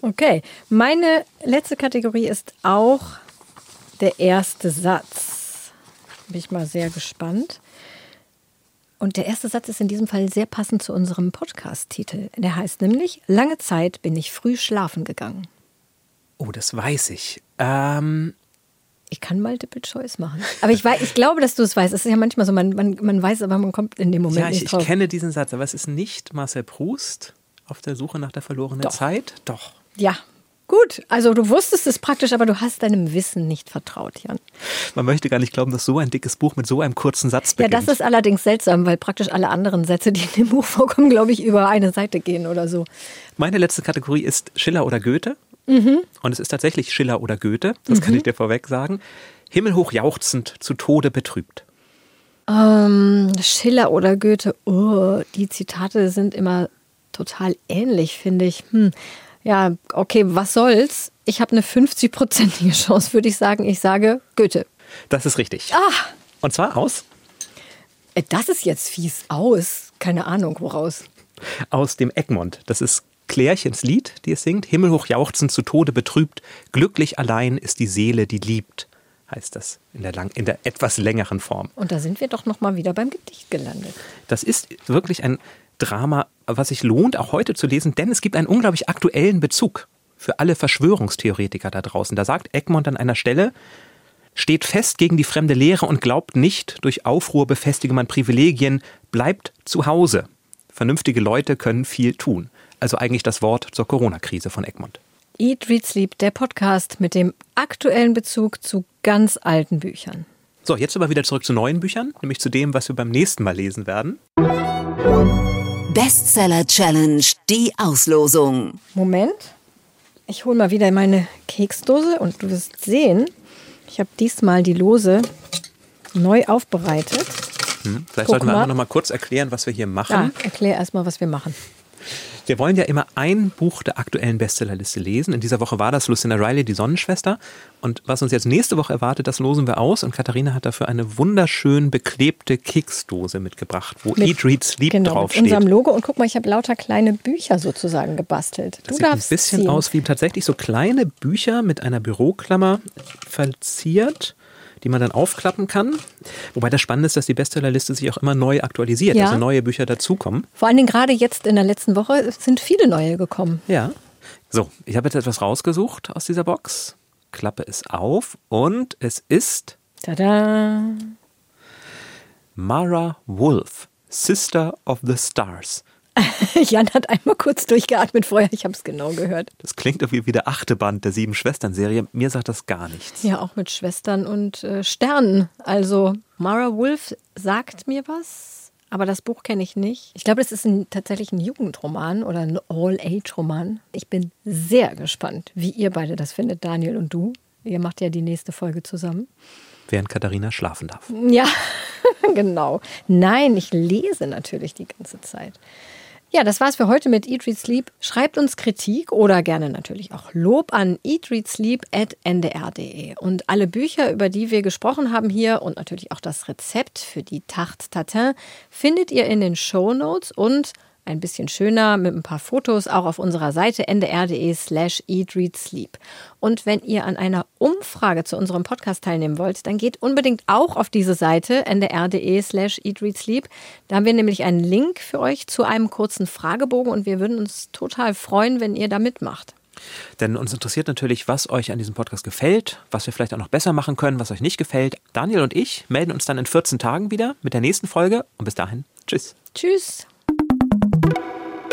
Speaker 3: Okay, meine letzte Kategorie ist auch der erste Satz. Bin ich mal sehr gespannt. Und der erste Satz ist in diesem Fall sehr passend zu unserem Podcast-Titel. Der heißt nämlich: Lange Zeit bin ich früh schlafen gegangen.
Speaker 2: Oh, das weiß ich. Ähm
Speaker 3: ich kann Multiple Choice machen. Aber ich, weiß, ich glaube, dass du es weißt. Es ist ja manchmal so, man, man, man weiß, aber man kommt in dem Moment ja,
Speaker 2: ich,
Speaker 3: nicht drauf.
Speaker 2: Ich kenne diesen Satz, aber es ist nicht Marcel Proust auf der Suche nach der verlorenen
Speaker 3: Doch.
Speaker 2: Zeit. Doch.
Speaker 3: Ja, Gut, also du wusstest es praktisch, aber du hast deinem Wissen nicht vertraut, Jan.
Speaker 2: Man möchte gar nicht glauben, dass so ein dickes Buch mit so einem kurzen Satz beginnt.
Speaker 3: Ja, das ist allerdings seltsam, weil praktisch alle anderen Sätze, die in dem Buch vorkommen, glaube ich, über eine Seite gehen oder so.
Speaker 2: Meine letzte Kategorie ist Schiller oder Goethe. Mhm. Und es ist tatsächlich Schiller oder Goethe, das mhm. kann ich dir vorweg sagen. Himmelhoch jauchzend, zu Tode betrübt.
Speaker 3: Ähm, Schiller oder Goethe, oh, die Zitate sind immer total ähnlich, finde ich. Hm ja, okay, was soll's? Ich habe eine 50-prozentige <laughs> Chance, würde ich sagen. Ich sage Goethe.
Speaker 2: Das ist richtig.
Speaker 3: Ah!
Speaker 2: Und zwar aus?
Speaker 3: Äh, das ist jetzt fies. Aus. Keine Ahnung, woraus.
Speaker 2: Aus dem Egmont. Das ist Klärchens Lied, die es singt. Himmelhoch jauchzend zu Tode betrübt. Glücklich allein ist die Seele, die liebt. Heißt das in der, lang, in der etwas längeren Form.
Speaker 3: Und da sind wir doch noch mal wieder beim Gedicht gelandet.
Speaker 2: Das ist wirklich ein Drama, was sich lohnt, auch heute zu lesen, denn es gibt einen unglaublich aktuellen Bezug für alle Verschwörungstheoretiker da draußen. Da sagt Egmont an einer Stelle, steht fest gegen die fremde Lehre und glaubt nicht, durch Aufruhr befestige man Privilegien, bleibt zu Hause. Vernünftige Leute können viel tun. Also eigentlich das Wort zur Corona-Krise von Egmont.
Speaker 3: Eat, Read, Sleep, der Podcast mit dem aktuellen Bezug zu ganz alten Büchern.
Speaker 2: So, jetzt aber wieder zurück zu neuen Büchern, nämlich zu dem, was wir beim nächsten Mal lesen werden.
Speaker 1: Bestseller Challenge, die Auslosung.
Speaker 3: Moment, ich hole mal wieder meine Keksdose und du wirst sehen, ich habe diesmal die Lose neu aufbereitet.
Speaker 2: Hm, vielleicht Guck sollten wir mal. noch mal kurz erklären, was wir hier machen. Ja,
Speaker 3: erklär erstmal, was wir machen.
Speaker 2: Wir wollen ja immer ein Buch der aktuellen Bestsellerliste lesen. In dieser Woche war das Lucinda Riley, die Sonnenschwester. Und was uns jetzt nächste Woche erwartet, das losen wir aus. Und Katharina hat dafür eine wunderschön beklebte Keksdose mitgebracht, wo mit, Eat, Read, Sleep genau, draufsteht.
Speaker 3: Mit unserem Logo. Und guck mal, ich habe lauter kleine Bücher sozusagen gebastelt.
Speaker 2: Das du sieht ein bisschen ziehen. aus wie tatsächlich so kleine Bücher mit einer Büroklammer verziert die man dann aufklappen kann. Wobei das Spannende ist, dass die Bestsellerliste sich auch immer neu aktualisiert, ja. also neue Bücher dazukommen.
Speaker 3: Vor allen Dingen gerade jetzt in der letzten Woche sind viele neue gekommen.
Speaker 2: Ja. So, ich habe jetzt etwas rausgesucht aus dieser Box. Klappe es auf und es ist.
Speaker 3: Tada!
Speaker 2: Mara Wolf, Sister of the Stars. <laughs>
Speaker 3: Jan hat einmal kurz durchgeatmet vorher, ich habe es genau gehört.
Speaker 2: Das klingt irgendwie wie der achte Band der Sieben Schwestern-Serie. Mir sagt das gar nichts.
Speaker 3: Ja, auch mit Schwestern und äh, Sternen. Also Mara Wolf sagt mir was, aber das Buch kenne ich nicht. Ich glaube, das ist ein, tatsächlich ein Jugendroman oder ein All-Age-Roman. Ich bin sehr gespannt, wie ihr beide das findet, Daniel und du. Ihr macht ja die nächste Folge zusammen.
Speaker 2: Während Katharina schlafen darf.
Speaker 3: Ja. <laughs> genau. Nein, ich lese natürlich die ganze Zeit. Ja, das war's für heute mit Eat, Read, Sleep. Schreibt uns Kritik oder gerne natürlich auch Lob an eatreadsleep.ndr.de. Und alle Bücher, über die wir gesprochen haben hier und natürlich auch das Rezept für die Tarte Tatin findet ihr in den Show Notes und ein bisschen schöner mit ein paar Fotos auch auf unserer Seite ndr.de slash eatreadsleep. Und wenn ihr an einer Umfrage zu unserem Podcast teilnehmen wollt, dann geht unbedingt auch auf diese Seite ndr.de slash eatreadsleep. Da haben wir nämlich einen Link für euch zu einem kurzen Fragebogen und wir würden uns total freuen, wenn ihr da mitmacht.
Speaker 2: Denn uns interessiert natürlich, was euch an diesem Podcast gefällt, was wir vielleicht auch noch besser machen können, was euch nicht gefällt. Daniel und ich melden uns dann in 14 Tagen wieder mit der nächsten Folge und bis dahin, tschüss.
Speaker 3: Tschüss.